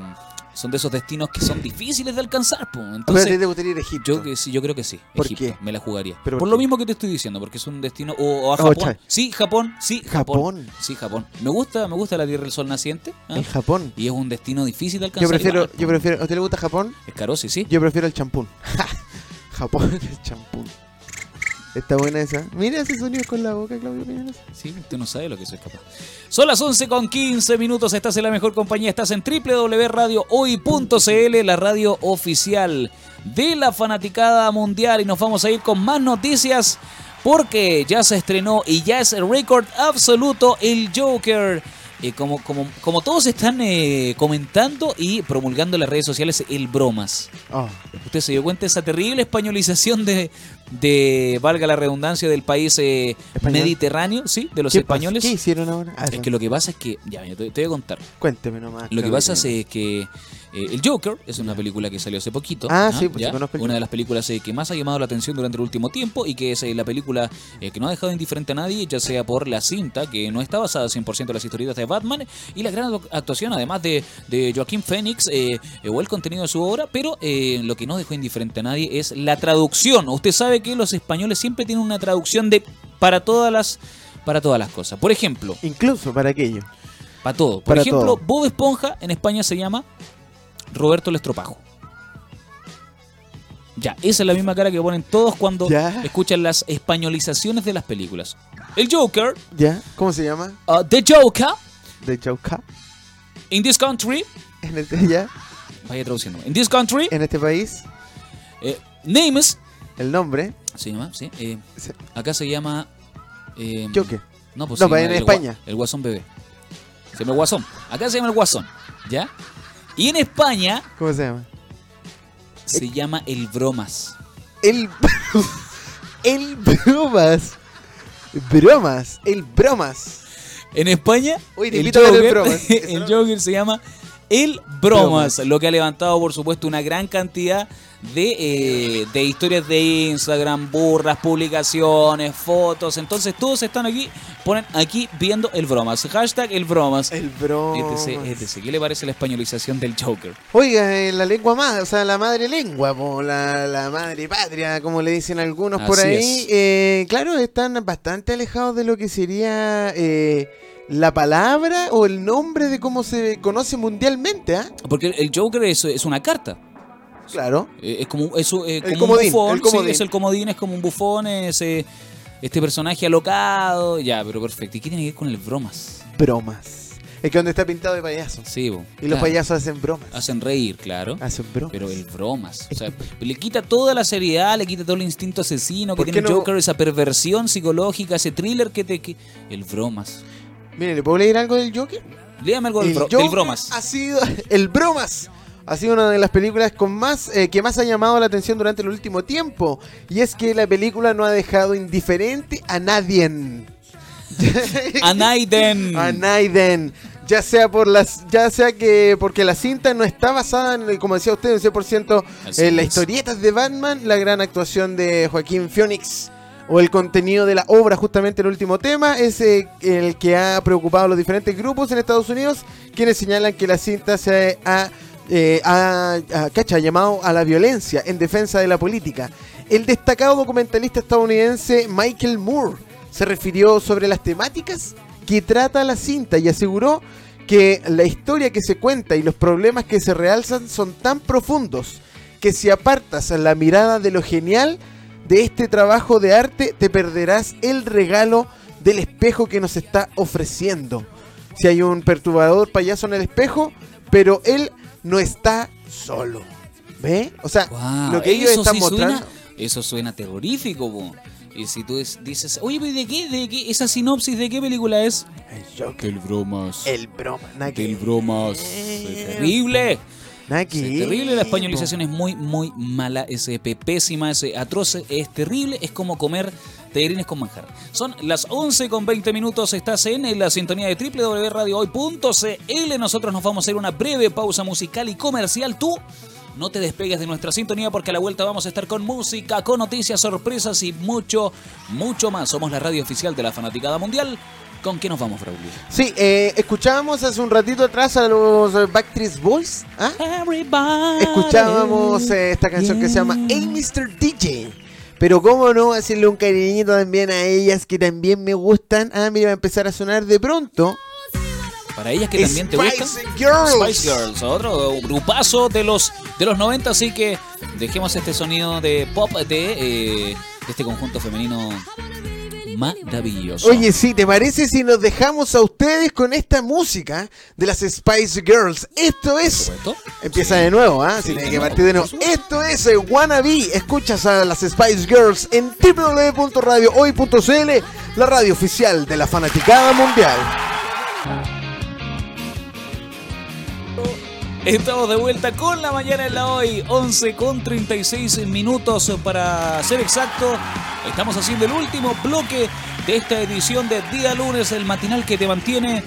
son de esos destinos que son difíciles de alcanzar. po. A ver, ¿a ti Entonces, te gustaría ir a Egipto? yo, que, sí, yo creo que sí. ¿Por Egipto, qué? me la jugaría. ¿Pero por por lo mismo que te estoy diciendo, porque es un destino. O, o a Oh, Japón. sí, Japón. Sí, Japón. Japón. Sí, Japón. Me gusta, me gusta la Tierra del Sol naciente. ¿ah? En Japón. Y es un destino difícil de alcanzar. Yo prefiero, igual, yo prefiero. ¿A usted le gusta Japón? Es caro, sí, sí. Yo prefiero el champún. (laughs) Japón, el champún. Está buena esa. Mira ese sonido con la boca, Claudio Peñalosa. Sí, usted no sabe lo que soy capaz. Son las 11 con 15 minutos. Estás en la mejor compañía. Estás en www.radiohoy.cl, la radio oficial de la fanaticada mundial. Y nos vamos a ir con más noticias porque ya se estrenó y ya es el récord absoluto el Joker. Eh, como, como, como todos están eh, comentando y promulgando en las redes sociales, el bromas. Oh, ¿Usted se dio cuenta de esa terrible españolización de, de valga la redundancia, del país eh, mediterráneo, sí, de los ¿Qué pasa? españoles? ¿Qué hicieron ahora? Ah, Es que lo que pasa es que, ya, te, te voy a contar. Cuénteme nomás. Lo que pasa es que eh, el Joker es una película que salió hace poquito. Ah, ¿no? sí, pues Una de las películas eh, que más ha llamado la atención durante el último tiempo y que es eh, la película que no ha dejado indiferente a nadie, ya sea por la cinta, que no está basada 100% en las historietas de Batman, y la gran actuación, además de, de Joaquín Phoenix, o el contenido de su obra, pero eh, lo que no dejó indiferente a nadie es la traducción. Usted sabe que los españoles siempre tienen una traducción de para todas las para todas las cosas. Por ejemplo, Incluso para aquello. para todo. Por Para ejemplo, todo. Bob Esponja en España se llama Roberto el Estropajo. Ya, esa es la misma cara que ponen todos cuando Ya. escuchan las españolizaciones de las películas. El Joker, ¿Ya? ¿Cómo se llama? uh, The Joker, De Chauca. in this country, En este, ¿Ya? vaya traduciendo, in this country, En este país, eh, names, el nombre. se llama, sí, eh, acá se llama... eh, Joker. No, pues No, se llama en el gua- España. El Guasón Bebé. Se llama el Guasón. Acá se llama el Guasón, ¿ya? Y en España ¿Cómo se llama? se llama el Bromas. El. (laughs) el bromas. Bromas. El bromas. En España, el, ver el Joker, Bromas. (laughs) El Joker se llama el Bromas, lo que ha levantado, por supuesto, una gran cantidad de, eh, de historias de Instagram, burras, publicaciones, fotos. Entonces, todos están aquí, ponen aquí viendo el Bromas. Hashtag el Bromas. El bromas. etc, etc. ¿Qué le parece la españolización del Joker? Oiga, eh, la lengua más, o sea, la madre lengua, po, la, la madre patria, como le dicen algunos por ahí. eh, claro, están bastante alejados de lo que sería eh, la palabra o el nombre de cómo se conoce mundialmente, ¿ah? Porque el Joker es, es una carta. Claro. Eh, Es como, es, eh, como comodín, un bufón. el comodín. sí, es el comodín, es como un bufón, es eh, este personaje alocado. Ya, pero perfecto. ¿Y qué tiene que ver con el bromas? Bromas. Es que donde está pintado de payaso. Sí, bo, Y los payasos hacen bromas. Hacen reír, claro. Hacen bromas. Pero el bromas. O sea, le quita toda la seriedad, le quita todo el instinto asesino que ¿Por tiene el no- Joker, esa perversión psicológica, ese thriller que te. que- el bromas. Mire, ¿le puedo leer algo del Joker? Léame algo del, El bro- del Joker bromas. Ha sido, (laughs) el Bromas ha sido una de las películas con más eh, que más ha llamado la atención durante el último tiempo. Y es que la película no ha dejado indiferente a nadie. (laughs) A Naiden. (laughs) a Naiden. Ya sea por las, ya sea que porque la cinta no está basada en, como decía usted, en 100% Así en las historietas de Batman, la gran actuación de Joaquín Phoenix o el contenido de la obra, justamente el último tema, es eh, el que ha preocupado a los diferentes grupos en Estados Unidos, quienes señalan que la cinta se ha, eh, ha- ha- cacha, llamado a la violencia en defensa de la política. El destacado documentalista estadounidense Michael Moore se refirió sobre las temáticas que trata la cinta y aseguró que la historia que se cuenta y los problemas que se realzan son tan profundos que si apartas la mirada de lo genial de este trabajo de arte, te perderás el regalo del espejo que nos está ofreciendo. Si hay un perturbador payaso en el espejo, pero él no está solo. ¿Ve? O sea, Guau, lo que ellos están sí mostrando. Suena, eso suena terrorífico, po. Y si tú es- dices, oye, ¿pero ¿de qué? ¿De qué? ¿Esa sinopsis de qué película es? El Joker, Del bromas. el broma. nada que- Del bromas. Eh. Terrible. Nada que Es terrible, la españolización es muy, muy mala, es eh, pésima, es eh, atroz, es terrible, es como comer tallarines con manjar. Son las 11 con 20 minutos, estás en la sintonía de www.radiohoy.cl. Nosotros nos vamos a hacer una breve pausa musical y comercial. Tú no te despegues de nuestra sintonía porque a la vuelta vamos a estar con música, con noticias, sorpresas y mucho, mucho más. Somos la radio oficial de la Fanaticada Mundial. ¿Con qué nos vamos, Braulio? Sí, eh, escuchábamos hace un ratito atrás a los Backstreet Boys. ¿ah? Escuchábamos eh, esta canción que se llama Hey Mr. DJ. Pero cómo no hacerle un cariñito también a ellas que también me gustan. Ah, mira, va a empezar a sonar de pronto. Para ellas que también te gustan. Spice Girls. Spice Girls, otro grupazo de los de los 90, así que dejemos este sonido de pop de, eh, de este conjunto femenino maravilloso. Oye, sí, ¿te parece si nos dejamos a ustedes con esta música de las Spice Girls? Esto es... Empieza Sí. de nuevo, ¿ah? Sí, Si tiene que partir de nuevo. Esto es eh, Wannabe. Escuchas a las Spice Girls en www.radiohoy.cl, la radio oficial de la fanaticada mundial. Estamos de vuelta con la mañana en la hoy, 11 con 36 minutos para ser exacto. Estamos haciendo el último bloque de esta edición de Día Lunes, el matinal que te mantiene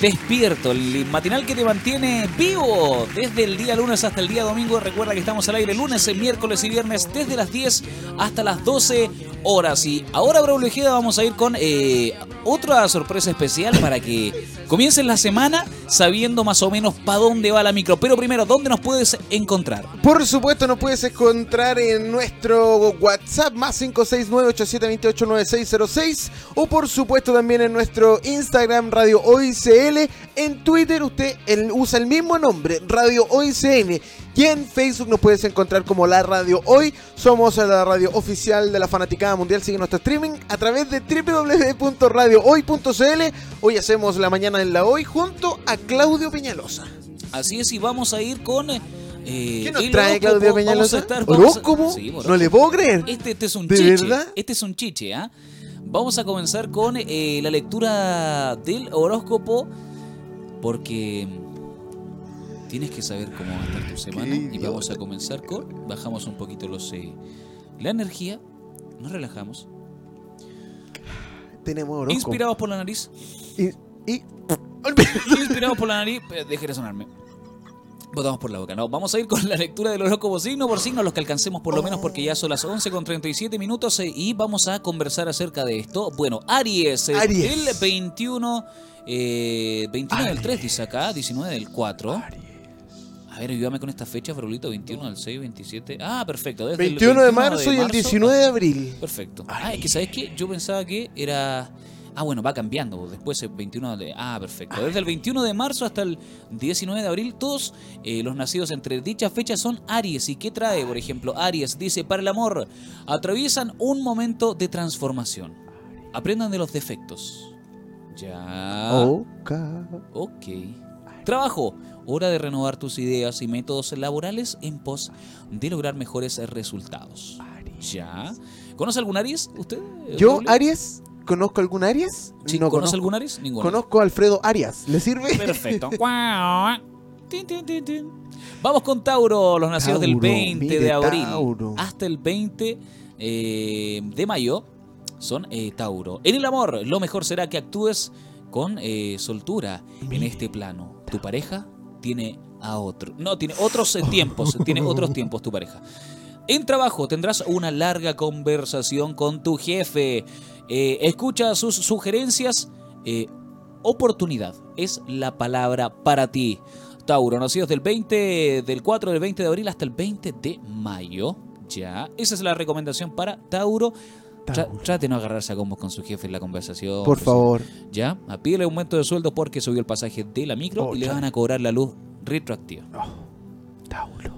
despierto, el matinal que te mantiene vivo desde el día lunes hasta el día domingo. Recuerda que estamos al aire lunes, miércoles y viernes desde las 10 hasta las 12 horas. Y ahora, Braulio Ojeda, vamos a ir con eh, otra sorpresa especial para que comiences la semana sabiendo más o menos para dónde va la micro. Pero primero, ¿dónde nos puedes encontrar? Por supuesto, nos puedes encontrar en nuestro WhatsApp más 569-8728-9606 o por supuesto también en nuestro Instagram Radio Hoy CL. En Twitter usted usa el mismo nombre, Radio CN. Y en Facebook nos puedes encontrar como La Radio Hoy. Somos la radio oficial de la Fanaticada Mundial. Sigue nuestro streaming a través de www.radiohoy.cl. Hoy hacemos la mañana en la Hoy junto a Claudio Peñalosa. Así es, y vamos a ir con... eh, ¿Qué nos trae. Claudio Peñalosa? ¿Horóscopo? Sí, No le puedo creer. Este, este es un ¿De chiche. verdad? Este es un chiche, ¿ah? Vamos a comenzar con eh, la lectura del horóscopo porque tienes que saber cómo va a estar tu semana y vamos a comenzar con bajamos un poquito los eh, la energía, nos relajamos, Tenemos horóscopo. inspirados por la nariz, Y, y- (laughs) inspirados por la nariz, eh, deje de sonarme. Votamos por la boca, no. Vamos a ir con la lectura del horóscopo signo por signo, los que alcancemos por lo menos porque ya son las 11 con 37 minutos eh, y vamos a conversar acerca de esto. Bueno, Aries, eh, Aries. el 21, eh, 21 del 3 dice acá, 19 del 4. A ver, ayúdame con esta fecha, Farolito, 21 del 6, 27. Ah, perfecto. Desde el 21 de marzo y el 19 de abril. Perfecto. Ah, es que ¿sabes qué? Yo pensaba que era... Ah, bueno, va cambiando. Después el 21 de... Ah, perfecto. Desde el 21 de marzo hasta el 19 de abril, todos eh, los nacidos entre dichas fechas son Aries. ¿Y qué trae, por ejemplo? Aries dice, para el amor, atraviesan un momento de transformación. Aprendan de los defectos. Ya. Ok. Ok. Trabajo. Hora de renovar tus ideas y métodos laborales en pos de lograr mejores resultados. Ya. ¿Conoce algún Aries usted? Yo? Aries, ¿conozco algún Aries? Sí, no ¿Conoce conozco. algún Aries? Ninguno. Conozco a Alfredo Arias. ¿Le sirve? Perfecto. (laughs) Tin, tin, tin, tin. Vamos con Tauro, los nacidos del Tauro, 20 de abril Tauro. hasta el 20 eh, de mayo son eh, Tauro. En el amor, lo mejor será que actúes con eh, soltura en este plano. Tu pareja tiene a otro. No, tiene otros eh, tiempos. tiene otros tiempos tu pareja. En trabajo tendrás una larga conversación con tu jefe. Eh, escucha sus sugerencias. Eh, oportunidad es la palabra para ti. Tauro, nacidos del 20, del 4 del 20 de abril hasta el 20 de mayo. Ya, esa es la recomendación para Tauro. Tra- trate de no agarrarse a combos con su jefe en la conversación. Por pues, favor. Ya, a pídele aumento de sueldo porque subió el pasaje de la micro Oh, y le van a cobrar la luz retroactiva. Tauro.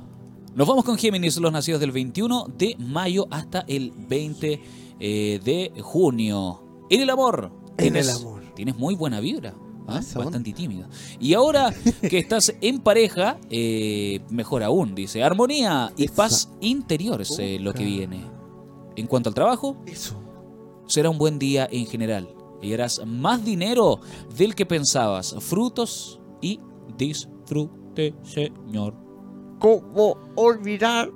Nos vamos con Géminis, los nacidos del 21 de mayo hasta el 20 eh, de junio. En el amor. En el amor. Tienes muy buena vibra. ¿ah? Ah, Bastante tímida. Y ahora que estás en pareja, eh, mejor aún, dice. Armonía y paz interior es eh, lo que viene. En cuanto al trabajo, Eso. será un buen día en general. Y harás más dinero del que pensabas. Frutos y disfrute, señor. ¿Cómo olvidar?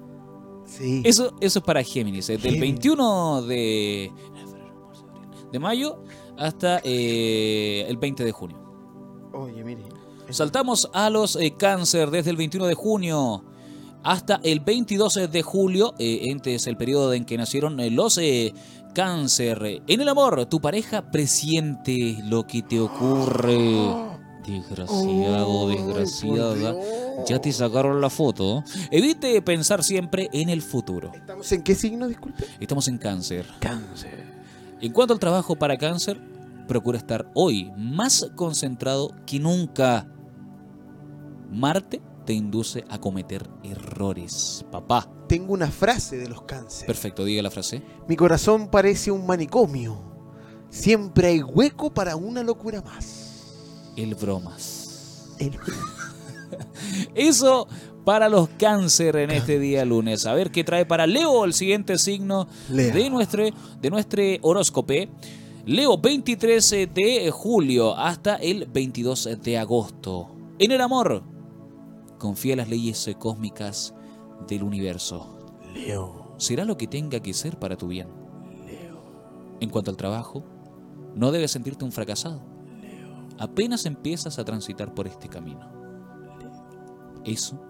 Sí. Eso, eso es para Géminis. eh, Del Géminis. 21 de, de mayo hasta eh, el 20 de junio. Oye, mire. Saltamos a los eh, cáncer desde el 21 de junio hasta el 22 de julio. Eh, este es el periodo en que nacieron eh, los eh, cáncer. En el amor, tu pareja presiente lo que te ocurre. Desgraciado, Oh, desgraciada. Ya te sacaron la foto. Evite pensar siempre en el futuro. ¿Estamos en qué signo, disculpe? Estamos en cáncer. Cáncer. En cuanto al trabajo para cáncer, procura estar hoy más concentrado que nunca. Marte te induce a cometer errores. Papá. Tengo una frase de los cánceres. Perfecto, diga la frase. Mi corazón parece un manicomio. Siempre hay hueco para una locura más. El bromas. El- (laughs) Eso para los cáncer en este día lunes. A ver qué trae para Leo el siguiente signo Leo. de nuestro, de nuestro horóscopo. Leo 23 de julio hasta el 22 de agosto. En el amor, confía en las leyes cósmicas del universo. Leo. Será lo que tenga que ser para tu bien. En cuanto al trabajo, no debes sentirte un fracasado. Apenas empiezas a transitar por este camino. Eso,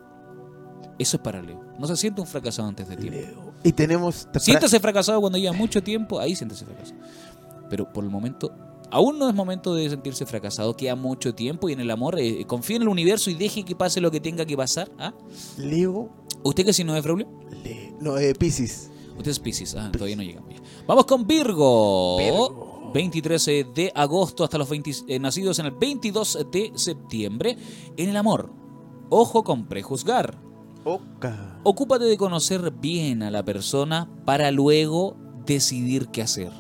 eso es para Leo. No se siente un fracasado antes de tiempo. Leo. Y tenemos. Siéntase fracasado cuando lleva mucho tiempo, ahí siéntese fracasado. Pero por el momento, aún no es momento de sentirse fracasado, queda mucho tiempo y en el amor, eh, confía en el universo y deje que pase lo que tenga que pasar. ¿ah? Leo. ¿Usted qué signo es, Braulio? Le- No, eh, Piscis. Usted es Pisces, ah, todavía no llegamos. Vamos con Virgo. Virgo. 23 de agosto hasta los 20 eh, nacidos en el 22 de septiembre. En el amor, ojo con prejuzgar. Oca. Ocúpate de conocer bien a la persona para luego decidir qué hacer.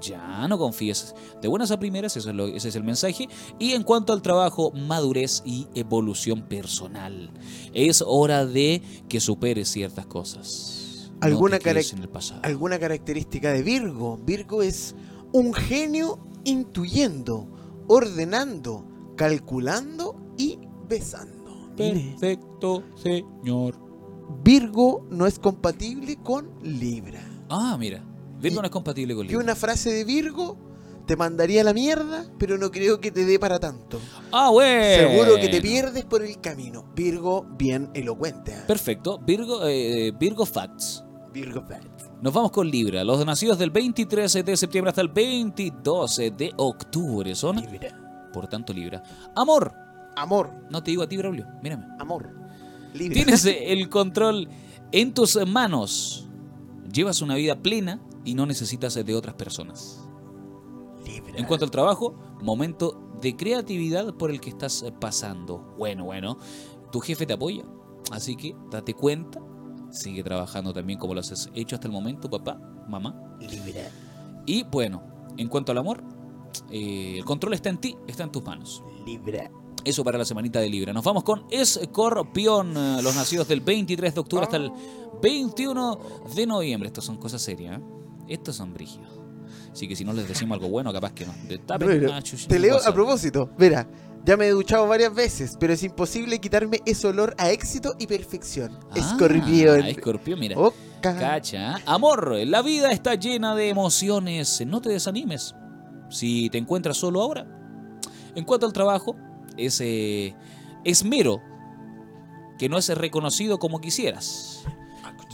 Ya no confíes de buenas a primeras, eso es lo- ese es el mensaje. Y en cuanto al trabajo, madurez y evolución personal. Es hora de que superes ciertas cosas. No ¿Alguna te quedes carac- en el pasado. ¿Alguna característica de Virgo? Virgo es un genio intuyendo, ordenando, calculando y besando. Perfecto, señor. Virgo no es compatible con Libra. Ah, mira. Virgo Y- no es compatible con Que Libra. una frase de Virgo te mandaría a la mierda, pero no creo que te dé para tanto. Ah, bueno. Seguro que te pierdes por el camino. Virgo, bien elocuente. ¿ah? Perfecto. Virgo, eh, Virgo Facts. Virgo Facts. Nos vamos con Libra. Los nacidos del 23 de septiembre hasta el 22 de octubre son, Libra. por tanto, Libra. Amor. Amor, No te digo a ti, Braulio. Mírame. amor. Libra. Tienes (laughs) el control en tus manos. Llevas una vida plena y no necesitas de otras personas. Libra. En cuanto al trabajo, momento de creatividad por el que estás pasando. Bueno, bueno, tu jefe te apoya, así que date cuenta, sigue trabajando también como lo has hecho hasta el momento, papá, mamá. Libra. Y bueno, en cuanto al amor, eh, el control está en ti, está en tus manos. Libra. Eso para la semanita de Libra. Nos vamos con Escorpión, eh, los nacidos del 23 de octubre hasta el 21 de noviembre. Estas son cosas serias, ¿eh? Estos son brígidos. Así que si no les decimos algo bueno, capaz que chuchita te leo a propósito. Mira, ya me he duchado varias veces, pero es imposible quitarme ese olor a éxito y perfección. Ah, Escorpión. Escorpión, mira. Oca. Cacha. Amor, la vida está llena de emociones. No te desanimes. Si te encuentras solo ahora, En cuanto al trabajo, ese esmero que no es reconocido como quisieras.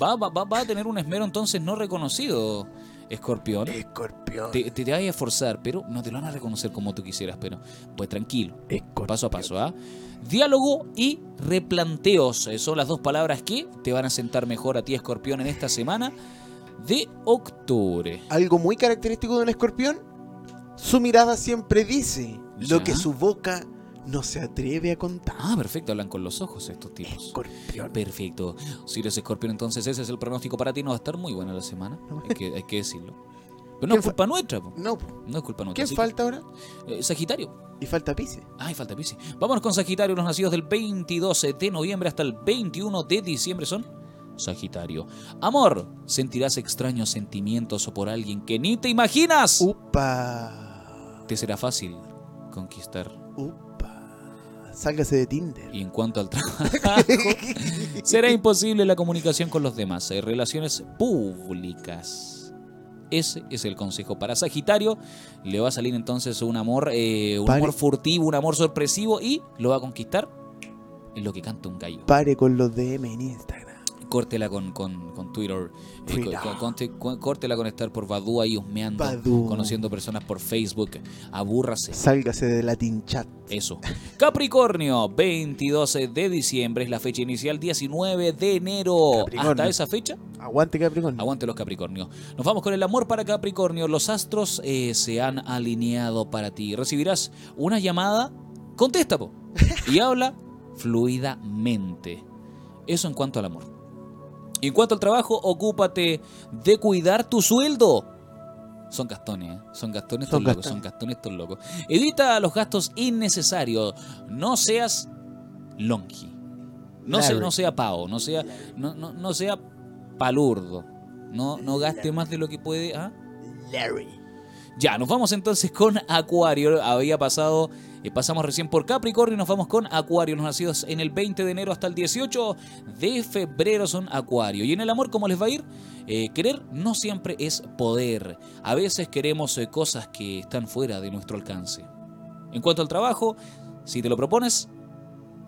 Va, va, va, va a tener un esmero entonces no reconocido, Escorpión. Escorpión. Te, te, te vas a esforzar, pero no te lo van a reconocer como tú quisieras, pero pues tranquilo, Escorpión. paso a paso, ¿ah? Diálogo y replanteos eh, son las dos palabras que te van a sentar mejor a ti, Escorpión, en esta semana de octubre. Algo muy característico de un escorpión, su mirada siempre dice lo Ya. que su boca no se atreve a contar. Ah, perfecto, hablan con los ojos estos tipos. Escorpión. Perfecto. Si eres escorpión, entonces ese es el pronóstico para ti. No va a estar muy buena la semana. Hay que, hay que decirlo. (laughs) Pero no ¿Qué es culpa nuestra. po. No. No es culpa nuestra. ¿quién así falta ahora? eh, Sagitario. Y falta Pisces. Ay, falta Piscis. Vámonos con Sagitario. Los nacidos del 22 de noviembre hasta el 21 de diciembre son Sagitario. Amor. Sentirás extraños sentimientos por alguien que ni te imaginas. Upa. Te será fácil conquistar. Upa. Sálgase de Tinder. Y en cuanto al trabajo, (laughs) será imposible la comunicación con los demás. eh, Relaciones públicas. Ese es el consejo para Sagitario. Le va a salir entonces un amor, eh, un Pare- amor furtivo, un amor sorpresivo y lo va a conquistar en lo que canta un gallo. Pare con los DM en Instagram. Córtela con, con, con Twitter, eh, Twitter. co- con- cu- córtela con estar por Badoo ahí husmeando, Badoo. conociendo personas por Facebook. Abúrrase. Sálgase de Latin Chat. Eso. Capricornio, 22 de diciembre es la fecha inicial, 19 de enero. Hasta esa fecha, Aguante Capricornio. aguante los Capricornios. Nos vamos con el amor para Capricornio. Los astros eh, se han alineado para ti. Recibirás una llamada, contesta po, y habla fluidamente. Eso en cuanto al amor. Y en cuanto al trabajo, ocúpate de cuidar tu sueldo. Son gastones, ¿eh? son gastones estos Son locos, gastones. son gastones estos locos. Evita los gastos innecesarios. No seas longi. No, se- Larry. no sea pavo, no sea, no, no, no sea palurdo. No, no gaste más de lo que puede. ¿ah? Larry. Ya, nos vamos entonces con Acuario. Había pasado, pasamos recién por Capricornio y nos vamos con Acuario. Los nacidos en el 20 de enero hasta el 18 de febrero son Acuario. Y en el amor, ¿cómo les va a ir? Eh, querer no siempre es poder. A veces queremos eh, cosas que están fuera de nuestro alcance. En cuanto al trabajo, si te lo propones,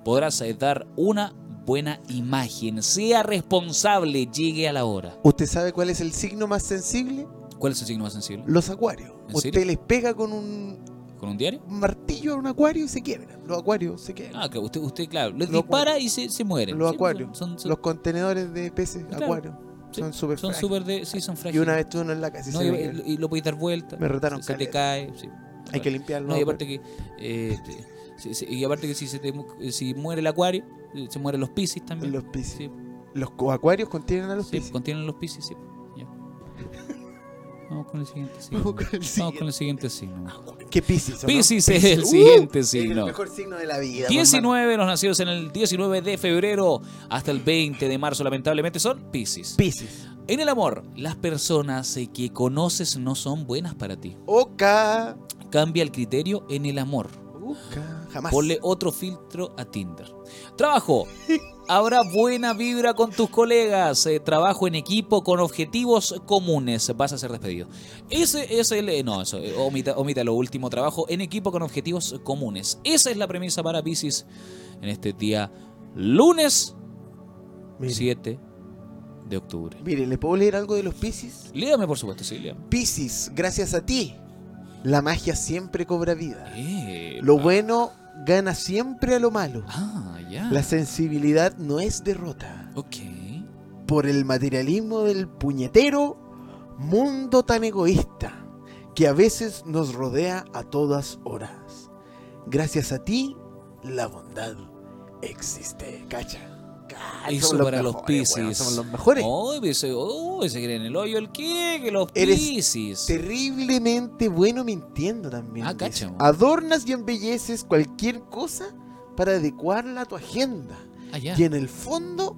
podrás eh, dar una buena imagen. Sea responsable, llegue a la hora. ¿Usted sabe cuál es el signo más sensible? ¿Cuál es el signo más sensible? Los acuarios. ¿En Usted les pega con un ¿Con un diario? martillo a un acuario y se quiebran. Los acuarios se quiebran. Ah, que usted, usted claro, les Los dispara y se, se mueren. los Sí, acuarios. Son, son, Los contenedores de peces Claro. acuarios. Sí, Son súper son súper de. Sí, son Y frágiles. una vez tuve uno en la casa y No, se y, y lo podéis dar vuelta. Me retaron Se, se te cae. sí. Hay que limpiarlo. No, y aparte que. eh, te- si- si- y aparte que si, se te si muere el acuario, eh, se mueren los piscis también. Los piscis. Los acuarios contienen a los sí, piscis. contienen los piscis, sí. Vamos con el siguiente signo. Vamos con el siguiente. con el siguiente signo. ¿Qué piscis? no? Piscis es el Uh, siguiente signo. el mejor signo de la vida. 19, los nacidos en el 19 de febrero hasta el 20 de marzo, lamentablemente, son Piscis. Piscis. En el amor, las personas eh, que conoces no son buenas para ti. Oca. Cambia el criterio en el amor. Oca. Jamás. Ponle otro filtro a Tinder. Trabajo. (laughs) Habrá buena vibra con tus colegas. eh, trabajo en equipo con objetivos comunes. Vas a ser despedido. Ese es el. eh, no, eso. eh, omita, omita lo último. Trabajo en equipo con objetivos comunes. Esa es la premisa para Pisces en este día lunes Mire, 7 de octubre. mire, ¿le puedo leer algo de los piscis? Léame, por supuesto, sí, léame. Piscis, gracias a ti, la magia siempre cobra vida. Eh, Lo pa- bueno gana siempre a lo malo. Ah, La sensibilidad no es derrota. Ok. Por el materialismo del puñetero mundo tan egoísta que a veces nos rodea a todas horas. Gracias a ti, la bondad existe. Cacha. Cacha, Eso somos para los weón, somos los mejores. Oh, ese, oh, ese cree en el hoyo el qué, que los Eres Piscis. Terriblemente bueno mintiendo también. Ah, weón. Adornas y embelleces cualquier cosa para adecuarla a tu agenda. Ah. Y en el fondo,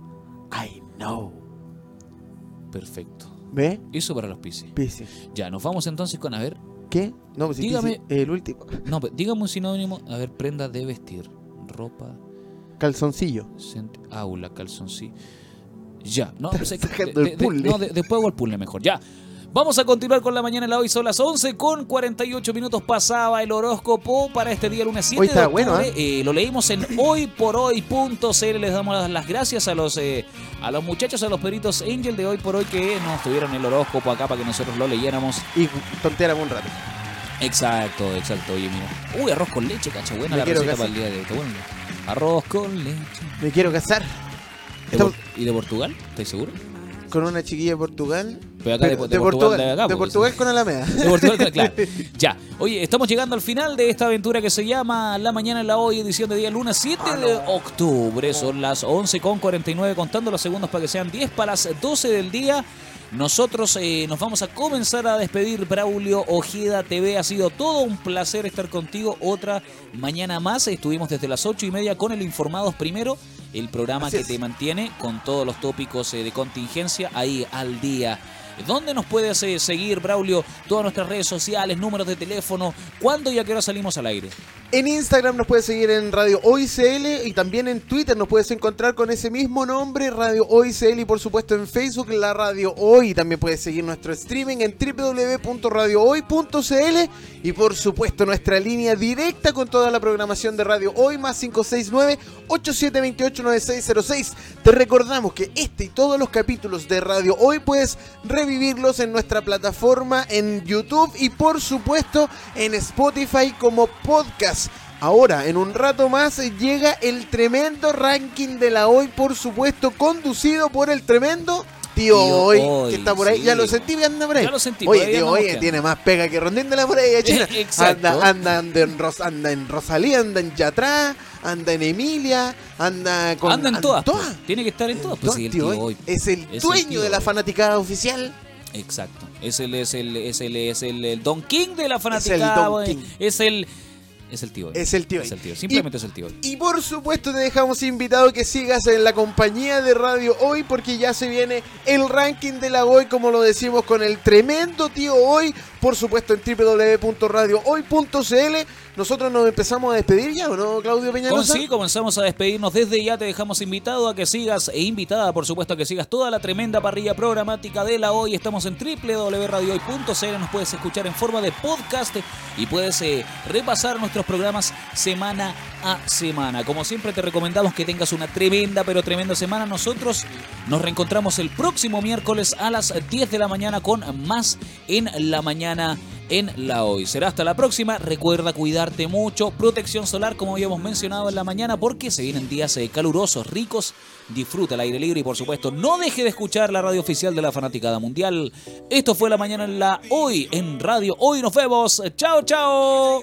I know. Perfecto. ¿Ve? Eso para los Piscis. Piscis. Ya, nos vamos entonces con, a ver, ¿Qué? No, pues Dígame- el último. (laughs) no, pero dígame un sinónimo, a ver, prenda de vestir, ropa, Calzoncillo. aula, calzoncillo. Ya, no, pues, (laughs) de- de- no, de- después hago el puzzle mejor, ya. Vamos a continuar con la mañana la hoy. Son las 11 con 48 minutos. Pasaba el horóscopo para este día lunes 7 Hoy está de octubre. bueno, ¿eh? Eh, lo leímos en hoyporhoy.cl. Les damos las gracias a los eh, a los muchachos, a los peritos Angel de hoy por hoy que nos tuvieron el horóscopo acá para que nosotros lo leyéramos. Y tonteáramos un rato. Exacto, exacto. Oye, mira. Uy, arroz con leche, cacha. Buena Me la receta casar. para el día de hoy. Bueno. Arroz con leche. Me quiero casar. ¿De Estamos- Por- ¿Y de Portugal? ¿Estás seguro? con una chiquilla de Portugal. Pero acá de, de Portugal, de acá, de porque Portugal si- con Alameda. (laughs) De Portugal, claro. (laughs) Ya. Oye, estamos llegando al final de esta aventura que se llama La Mañana en la Hoy, edición de día lunes 7 Ah, de octubre. Son las 11 con 49, contando los segundos para que sean 10 para las 12 del día. Nosotros eh, nos vamos a comenzar a despedir. Braulio Ojeda TV, ha sido todo un placer estar contigo. Otra mañana más. Estuvimos desde las 8 y media con el Informados Primero, el programa Así que es. te mantiene con todos los tópicos eh, de contingencia ahí al día. ¿Dónde nos puedes seguir, Braulio? Todas nuestras redes sociales, números de teléfono. ¿Cuándo y a qué hora salimos al aire? En Instagram nos puedes seguir en Radio Hoy CL y también en Twitter nos puedes encontrar con ese mismo nombre, Radio Hoy CL y por supuesto en Facebook la Radio Hoy. También puedes seguir nuestro streaming en www.radiohoy.cl y por supuesto nuestra línea directa con toda la programación de Radio Hoy más 569 8728 9606. Te recordamos que este y todos los capítulos de Radio Hoy puedes revivirlos en nuestra plataforma en YouTube y por supuesto en Spotify como podcast. Ahora, en un rato más, llega el tremendo ranking de la hoy, por supuesto, conducido por el tremendo Tío Tío Hoy, Hoy, que está por ahí. sí. ¿Ya lo sentí que anda por ahí? Ya lo sentí, Oye, Tío Hoy tiene más pega que Rondín de la muralla (laughs) china. Exacto. Anda, anda, anda, en Ros- anda en Rosalía, anda en Yatrá, anda en Emilia, anda con... Anda en todas. pues. Tiene que estar en todas. Pues Todas, sí, el Tío tío Hoy. Es el Es el dueño Tío de la fanaticada oficial. Exacto. Es el, es el, es el, es el, el Don King de la el fanaticada. Don güey. King. Es el. Es el tío. hoy. Es el Tío Es Hoy. el tío. Simplemente es el tío. hoy. Y por supuesto te dejamos invitado que sigas en la compañía de Radio Hoy porque ya se viene el ranking de la Hoy como lo decimos con el tremendo tío Hoy, por supuesto en www.radiohoy.cl. Nosotros nos empezamos a despedir ya, ¿o no, Claudio Peñalosa? sí, comenzamos a despedirnos desde ya. Te dejamos invitado a que sigas e invitada, por supuesto, a que sigas toda la tremenda parrilla programática de la hoy. Estamos en www.radiohoy.cl. Nos puedes escuchar en forma de podcast y puedes eh, repasar nuestros programas semana a semana. Como siempre, te recomendamos que tengas una tremenda, pero tremenda semana. Nosotros nos reencontramos el próximo miércoles a las 10 de la mañana con más en la mañana en la hoy. Será hasta la próxima. Recuerda cuidarte mucho. Protección solar, como habíamos mencionado en la mañana, porque se vienen días eh, calurosos, ricos. Disfruta el aire libre y, por supuesto, no deje de escuchar la radio oficial de la Fanaticada Mundial. Esto fue la mañana en la hoy en radio. Hoy nos vemos. Chao, chao.